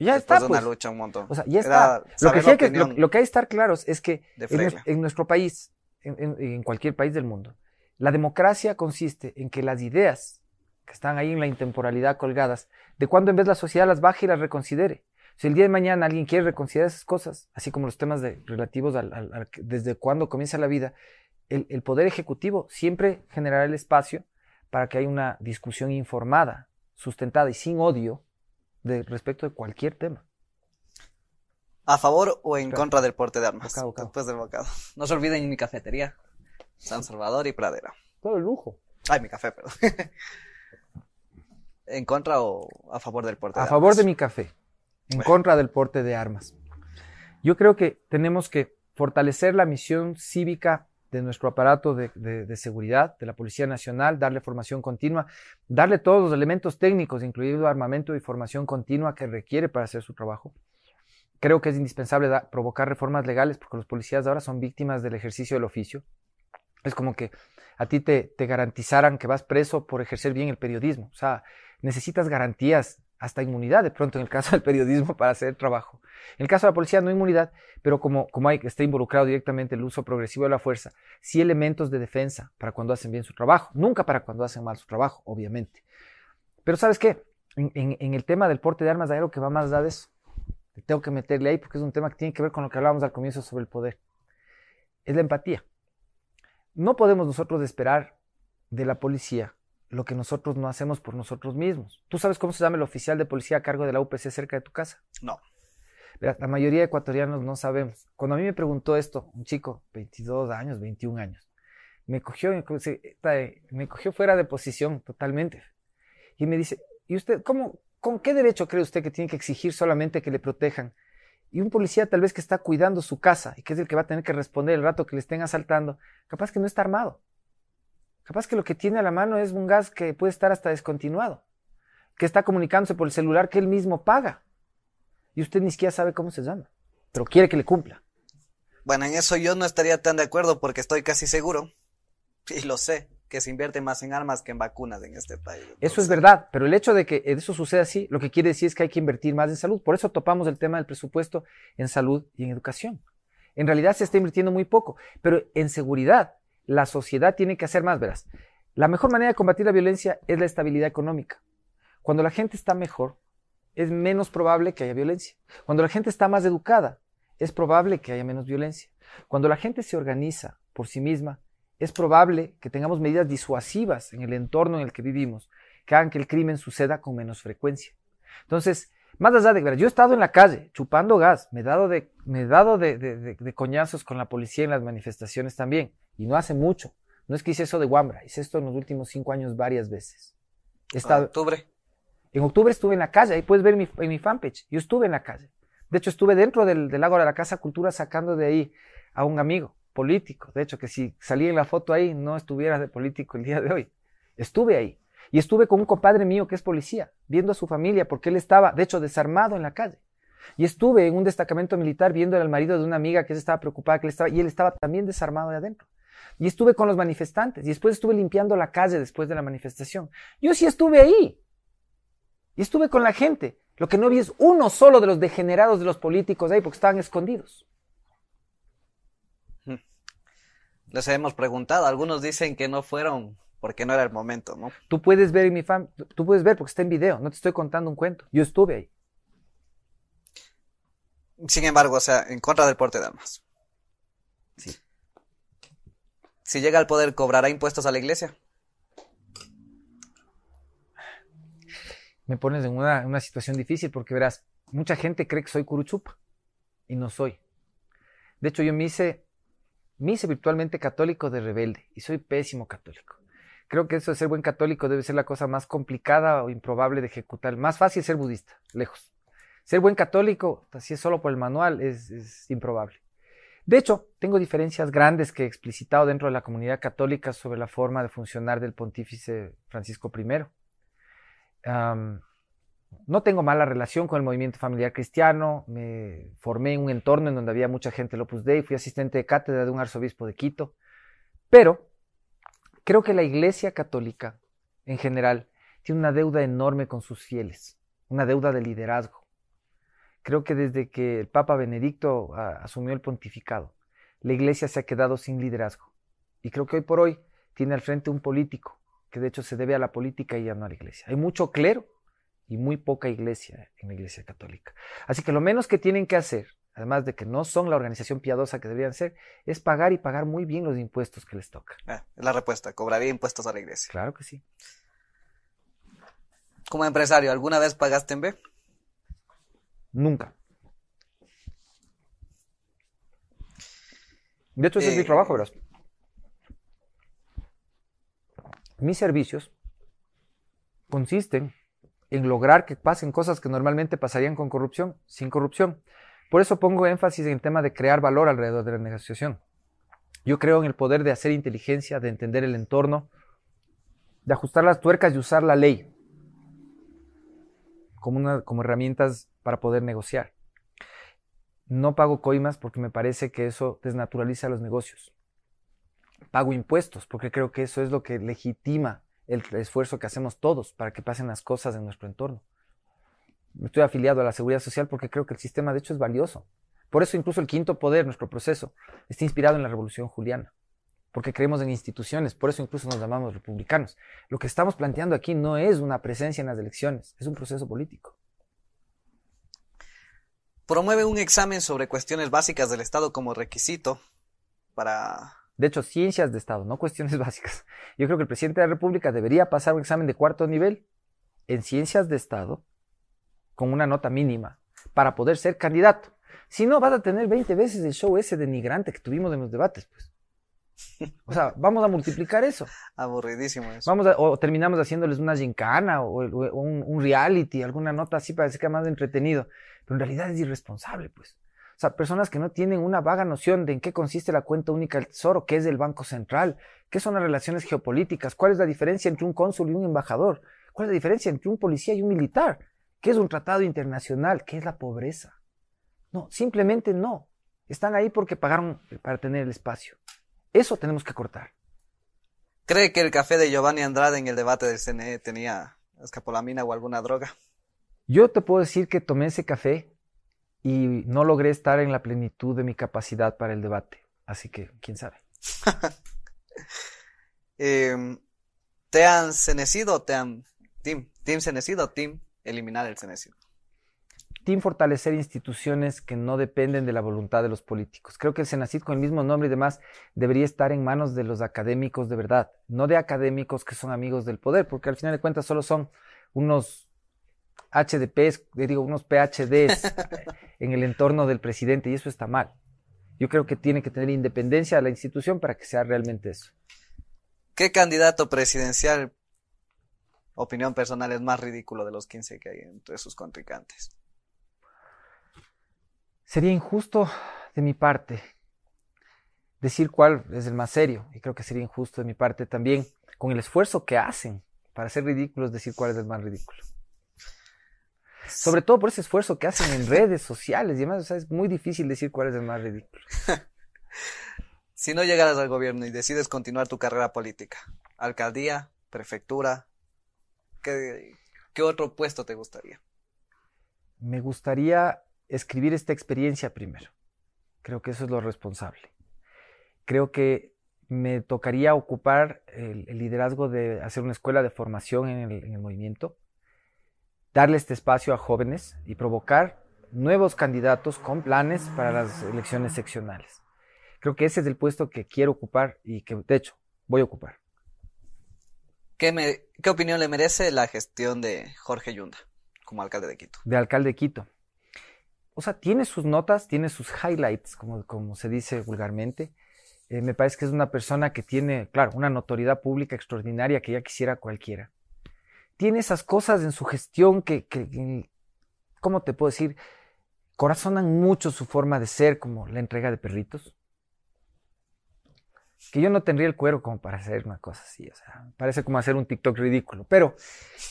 ya está, de una pues. lucha un montón. O sea, ya está. Lo que, hay que, lo, que hay que estar claros es que en, en, nuestro país, en, en, en cualquier país del mundo, la democracia consiste en que las ideas que están ahí en la intemporalidad colgadas, de cuando en vez la sociedad las baje y las reconsidere. Si el día de mañana alguien quiere reconsiderar esas cosas, así como los temas de, relativos al, desde cuándo comienza la vida, el, Poder Ejecutivo siempre generará el espacio para que haya una discusión informada, sustentada y sin odio de, respecto de cualquier tema. ¿A favor o en contra del porte de armas? Después del bocado. No se olviden mi cafetería, San Salvador y Pradera. Todo el lujo. Ay, mi café, perdón. ¿En contra o a favor del porte de armas? A favor de mi café. En contra del porte de armas. Yo creo que tenemos que fortalecer la misión cívica de nuestro aparato de, seguridad, de la Policía Nacional, darle formación continua, darle todos los elementos técnicos, incluido armamento y formación continua que requiere para hacer su trabajo. Creo que es indispensable provocar reformas legales porque los policías ahora son víctimas del ejercicio del oficio. Es como que a ti te, te garantizaran que vas preso por ejercer bien el periodismo. O sea, necesitas garantías, hasta inmunidad de pronto en el caso del periodismo para hacer trabajo. En el caso de la policía no inmunidad, pero como, como hay, está involucrado directamente el uso progresivo de la fuerza, sí elementos de defensa para cuando hacen bien su trabajo, nunca para cuando hacen mal su trabajo, obviamente. Pero ¿sabes qué? En, el tema del porte de armas hay algo que va más allá de eso. Tengo que meterle ahí porque es un tema que tiene que ver con lo que hablábamos al comienzo sobre el poder. Es la empatía. No podemos nosotros esperar de la policía lo que nosotros no hacemos por nosotros mismos. ¿Tú sabes cómo se llama el oficial de policía a cargo de la UPC cerca de tu casa? No. La mayoría de ecuatorianos no sabemos. Cuando a mí me preguntó esto, un chico, 22 años, 21 años, me cogió, me cogió fuera de posición totalmente. Y me dice, ¿y usted cómo, con qué derecho cree usted que tiene que exigir solamente que le protejan? Y un policía tal vez que está cuidando su casa y que es el que va a tener que responder el rato que le estén asaltando, capaz que no está armado. Capaz que lo que tiene a la mano es un gas que puede estar hasta descontinuado, que está comunicándose por el celular que él mismo paga. Y usted ni siquiera sabe cómo se llama, pero quiere que le cumpla. Bueno, en eso yo no estaría tan de acuerdo porque estoy casi seguro, y lo sé, que se invierte más en armas que en vacunas en este país. Eso es verdad, pero el hecho de que eso suceda así, lo que quiere decir es que hay que invertir más en salud. Por eso topamos el tema del presupuesto en salud y en educación. En realidad se está invirtiendo muy poco, pero en seguridad la sociedad tiene que hacer más, verás. La mejor manera de combatir la violencia es la estabilidad económica. Cuando la gente está mejor, es menos probable que haya violencia. Cuando la gente está más educada, es probable que haya menos violencia. Cuando la gente se organiza por sí misma, es probable que tengamos medidas disuasivas en el entorno en el que vivimos, que hagan que el crimen suceda con menos frecuencia. Entonces, más allá de, yo he estado en la calle chupando gas, me he dado de, me he dado de, de coñazos con la policía en las manifestaciones también. Y no hace mucho. No es que hice eso de Wambra, hice esto en los últimos cinco años varias veces. ¿En octubre? En octubre estuve en la calle, ahí puedes ver mi, en mi fanpage. Yo estuve en la calle. De hecho, estuve dentro del, del lago de la Casa Cultura sacando de ahí a un amigo político. De hecho, que si salía en la foto ahí, no estuviera de político el día de hoy. Estuve ahí. Y estuve con un compadre mío que es policía, viendo a su familia, porque él estaba, de hecho, desarmado en la calle. Y estuve en un destacamento militar viendo al marido de una amiga que estaba preocupada que él estaba, y él estaba también desarmado de adentro. Y estuve con los manifestantes. Y después estuve limpiando la calle después de la manifestación. Yo sí estuve ahí. Y estuve con la gente. Lo que no vi es uno solo de los degenerados de los políticos ahí porque estaban escondidos. Hmm. Les hemos preguntado. Algunos dicen que no fueron porque no era el momento, ¿no? Tú puedes ver en mi fan, tú puedes ver porque está en video. No te estoy contando un cuento. Yo estuve ahí. Sin embargo, o sea, en contra del porte de armas. Sí si llega al poder, ¿cobrará impuestos a la iglesia? Me pones en una, situación difícil porque verás, mucha gente cree que soy curuchupa y no soy. De hecho, yo me hice, me hice virtualmente católico de rebelde y soy pésimo católico. Creo que eso de ser buen católico debe ser la cosa más complicada o improbable de ejecutar. Más fácil ser budista, lejos. Ser buen católico, si es solo por el manual, es, improbable. De hecho, tengo diferencias grandes que he explicitado dentro de la comunidad católica sobre la forma de funcionar del pontífice Francisco I. no tengo mala relación con el movimiento familiar cristiano, me formé en un entorno en donde había mucha gente del Opus Dei, fui asistente de cátedra de un arzobispo de Quito, pero creo que la Iglesia católica en general tiene una deuda enorme con sus fieles, una deuda de liderazgo Creo que desde que el Papa Benedicto asumió el pontificado, la Iglesia se ha quedado sin liderazgo. Y creo que hoy por hoy tiene al frente un político, que de hecho se debe a la política y ya no a la Iglesia. Hay mucho clero y muy poca Iglesia en la Iglesia católica. Así que lo menos que tienen que hacer, además de que no son la organización piadosa que deberían ser, es pagar y pagar muy bien los impuestos que les toca. Ah, es la respuesta, cobraría impuestos a la Iglesia. Claro que sí. Como empresario, ¿alguna vez pagaste en B? Nunca. De hecho, ese es mi eh, trabajo, verás. Mis servicios consisten en lograr que pasen cosas que normalmente pasarían con corrupción, sin corrupción. Por eso pongo énfasis en el tema de crear valor alrededor de la negociación. Yo creo en el poder de hacer inteligencia, de entender el entorno, de ajustar las tuercas y usar la ley como, una, como herramientas para poder negociar. No pago coimas porque me parece que eso desnaturaliza los negocios. Pago impuestos porque creo que eso es lo que legitima el esfuerzo que hacemos todos para que pasen las cosas en nuestro entorno. Estoy afiliado a la seguridad social porque creo que el sistema de hecho es valioso. Por eso incluso el quinto poder, nuestro proceso, está inspirado en la revolución juliana porque creemos en instituciones, por eso incluso nos llamamos republicanos. Lo que estamos planteando aquí no es una presencia en las elecciones, es un proceso político. Promueve un examen sobre cuestiones básicas del Estado como requisito para... De hecho, ciencias de Estado, no cuestiones básicas. Yo creo que el presidente de la República debería pasar un examen de cuarto nivel en ciencias de Estado con una nota mínima para poder ser candidato. Si no, vas a tener 20 veces el show ese denigrante que tuvimos en los debates, pues. O sea, vamos a multiplicar eso. Aburridísimo eso. Vamos o terminamos haciéndoles una gincana o, un, reality, alguna nota así para que sea más entretenido. Pero en realidad es irresponsable, pues. O sea, personas que no tienen una vaga noción de en qué consiste la cuenta única del tesoro, qué es el Banco Central, qué son las relaciones geopolíticas, cuál es la diferencia entre un cónsul y un embajador, cuál es la diferencia entre un policía y un militar, qué es un tratado internacional, qué es la pobreza. No, simplemente no. Están ahí porque pagaron para tener el espacio. Eso tenemos que cortar. ¿Cree que el café de Giovanni Andrade en el debate del CNE tenía escapolamina o alguna droga? Yo te puedo decir que tomé ese café y no logré estar en la plenitud de mi capacidad para el debate. Así que, quién sabe. Em, ¿Te han cenecido te han... Team, team cenecido team eliminar el cenecido? Team fortalecer instituciones que no dependen de la voluntad de los políticos. Creo que el Senacid con el mismo nombre y demás debería estar en manos de los académicos de verdad, no de académicos que son amigos del poder, porque al final de cuentas solo son unos HDPs, digo, unos PhDs en el entorno del presidente y eso está mal. Yo creo que tiene que tener independencia a la institución para que sea realmente eso. ¿Qué candidato presidencial, opinión personal, es más ridículo de los 15 que hay entre sus contrincantes? Sería injusto de mi parte decir cuál es el más serio, y creo que sería injusto de mi parte también, con el esfuerzo que hacen para ser ridículos, decir cuál es el más ridículo. Sobre todo por ese esfuerzo que hacen en redes sociales y además, es muy difícil decir cuál es el más ridículo. si no llegaras al gobierno y decides continuar tu carrera política, alcaldía, prefectura, ¿qué, qué otro puesto te gustaría? Me gustaría escribir esta experiencia primero. Creo que eso es lo responsable. Creo que me tocaría ocupar el, liderazgo de hacer una escuela de formación en el, movimiento, darle este espacio a jóvenes y provocar nuevos candidatos con planes para las elecciones seccionales. Creo que ese es el puesto que quiero ocupar y que, de hecho, voy a ocupar. ¿Qué, qué opinión le merece la gestión de Jorge Yunda como alcalde de Quito? De alcalde de Quito o sea, tiene sus notas, tiene sus highlights, como, como se dice vulgarmente, Eh, me parece que es una persona que tiene, claro, una notoriedad pública extraordinaria que ya quisiera cualquiera. Tiene esas cosas en su gestión que, que ¿cómo te puedo decir? Corazonan mucho su forma de ser, como la entrega de perritos que yo no tendría el cuero como para hacer una cosa así, o sea, parece como hacer un TikTok ridículo, pero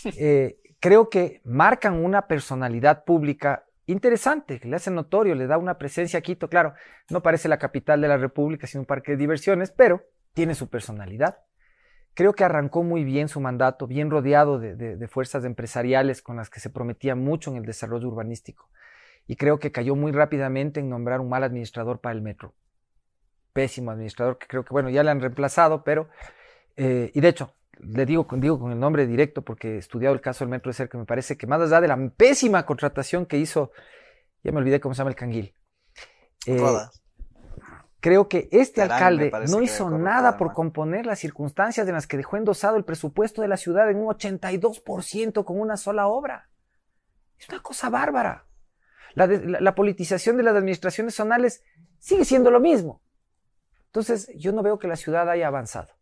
eh, creo que marcan una personalidad pública interesante, le hace notorio, le da una presencia a Quito, claro, no parece la capital de la República, sino un parque de diversiones, pero tiene su personalidad. Creo que arrancó muy bien su mandato, bien rodeado de, de fuerzas empresariales con las que se prometía mucho en el desarrollo urbanístico. Y creo que cayó muy rápidamente en nombrar un mal administrador para el metro pésimo administrador, que creo que, bueno, ya le han reemplazado, pero, eh, y de hecho, le digo, digo con el nombre directo porque he estudiado el caso del Metro de cerca, me parece que más allá de la pésima contratación que hizo, ya me olvidé cómo se llama el canguil. Eh, creo que este alcalde no hizo nada por componer las circunstancias en las que dejó endosado el presupuesto de la ciudad en un 82% con una sola obra. Es una cosa bárbara. la politización de las administraciones zonales sigue siendo lo mismo. Entonces, yo no veo que la ciudad haya avanzado.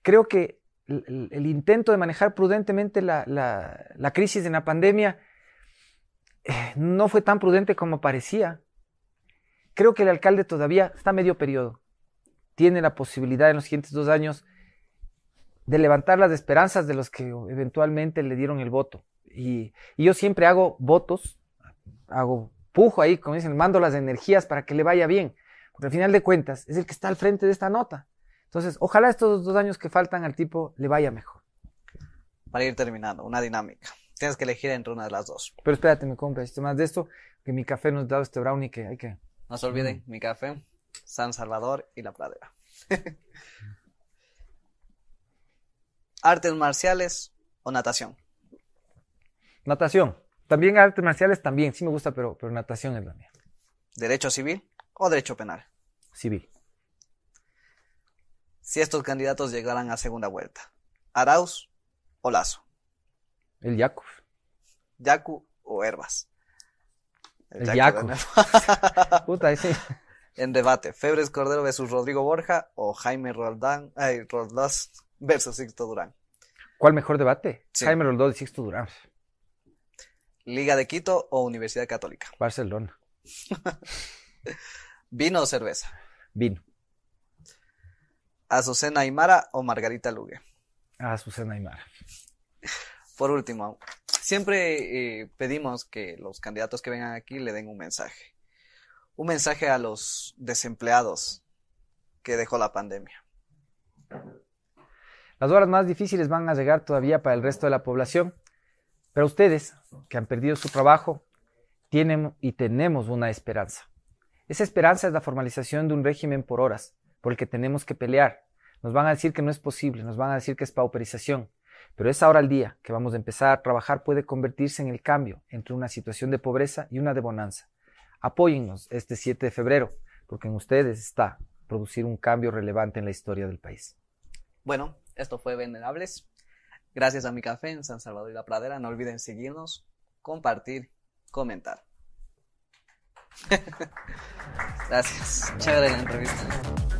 Creo que el, intento de manejar prudentemente la, crisis de la pandemia eh, no fue tan prudente como parecía. Creo que el alcalde todavía está medio periodo. Tiene la posibilidad en los siguientes dos años de levantar las esperanzas de los que eventualmente le dieron el voto. Y, y yo siempre hago votos, hago pujo ahí, como dicen, mando las energías para que le vaya bien. Porque al final de cuentas es el que está al frente de esta nota. Entonces, ojalá estos dos años que faltan al tipo le vaya mejor. Para ir terminando, una dinámica. Tienes que elegir entre una de las dos. Pero espérate, me compra esto más de esto, que mi café nos da este brownie que hay que... No se olviden, mm. mi café, San Salvador y La Pradera. ¿Artes marciales o natación? Natación. También artes marciales también, sí me gusta, pero, pero natación es la mía. ¿Derecho civil? o derecho penal? Civil. Si estos candidatos llegaran a segunda vuelta, Arauz o Lazo. El Yacu. Yacu o Herbas. El, Yacu. Puta, ese. En debate, Febres Cordero versus Rodrigo Borja o Jaime Roldán, ay, Roldós versus Sixto Durán. ¿Cuál mejor debate? Jaime Roldós y Sixto Durán. Liga de Quito o Universidad Católica. Barcelona. ¿Vino o cerveza? Vino. ¿Azucena Aymara o Margarita Lugue? Azucena Aymara. Por último, siempre eh, pedimos que los candidatos que vengan aquí le den un mensaje. Un mensaje a los desempleados que dejó la pandemia. Las horas más difíciles van a llegar todavía para el resto de la población, pero ustedes, que han perdido su trabajo, tienen y tenemos una esperanza. Esa esperanza es la formalización de un régimen por horas, por el que tenemos que pelear. Nos van a decir que no es posible, nos van a decir que es pauperización, pero esa hora al día que vamos a empezar a trabajar puede convertirse en el cambio entre una situación de pobreza y una de bonanza. Apóyennos este 7 de febrero, porque en ustedes está producir un cambio relevante en la historia del país. Bueno, esto fue Venerables. Gracias a mi café en San Salvador y la Pradera. No olviden seguirnos, compartir, comentar. Gracias. Chévere la entrevista.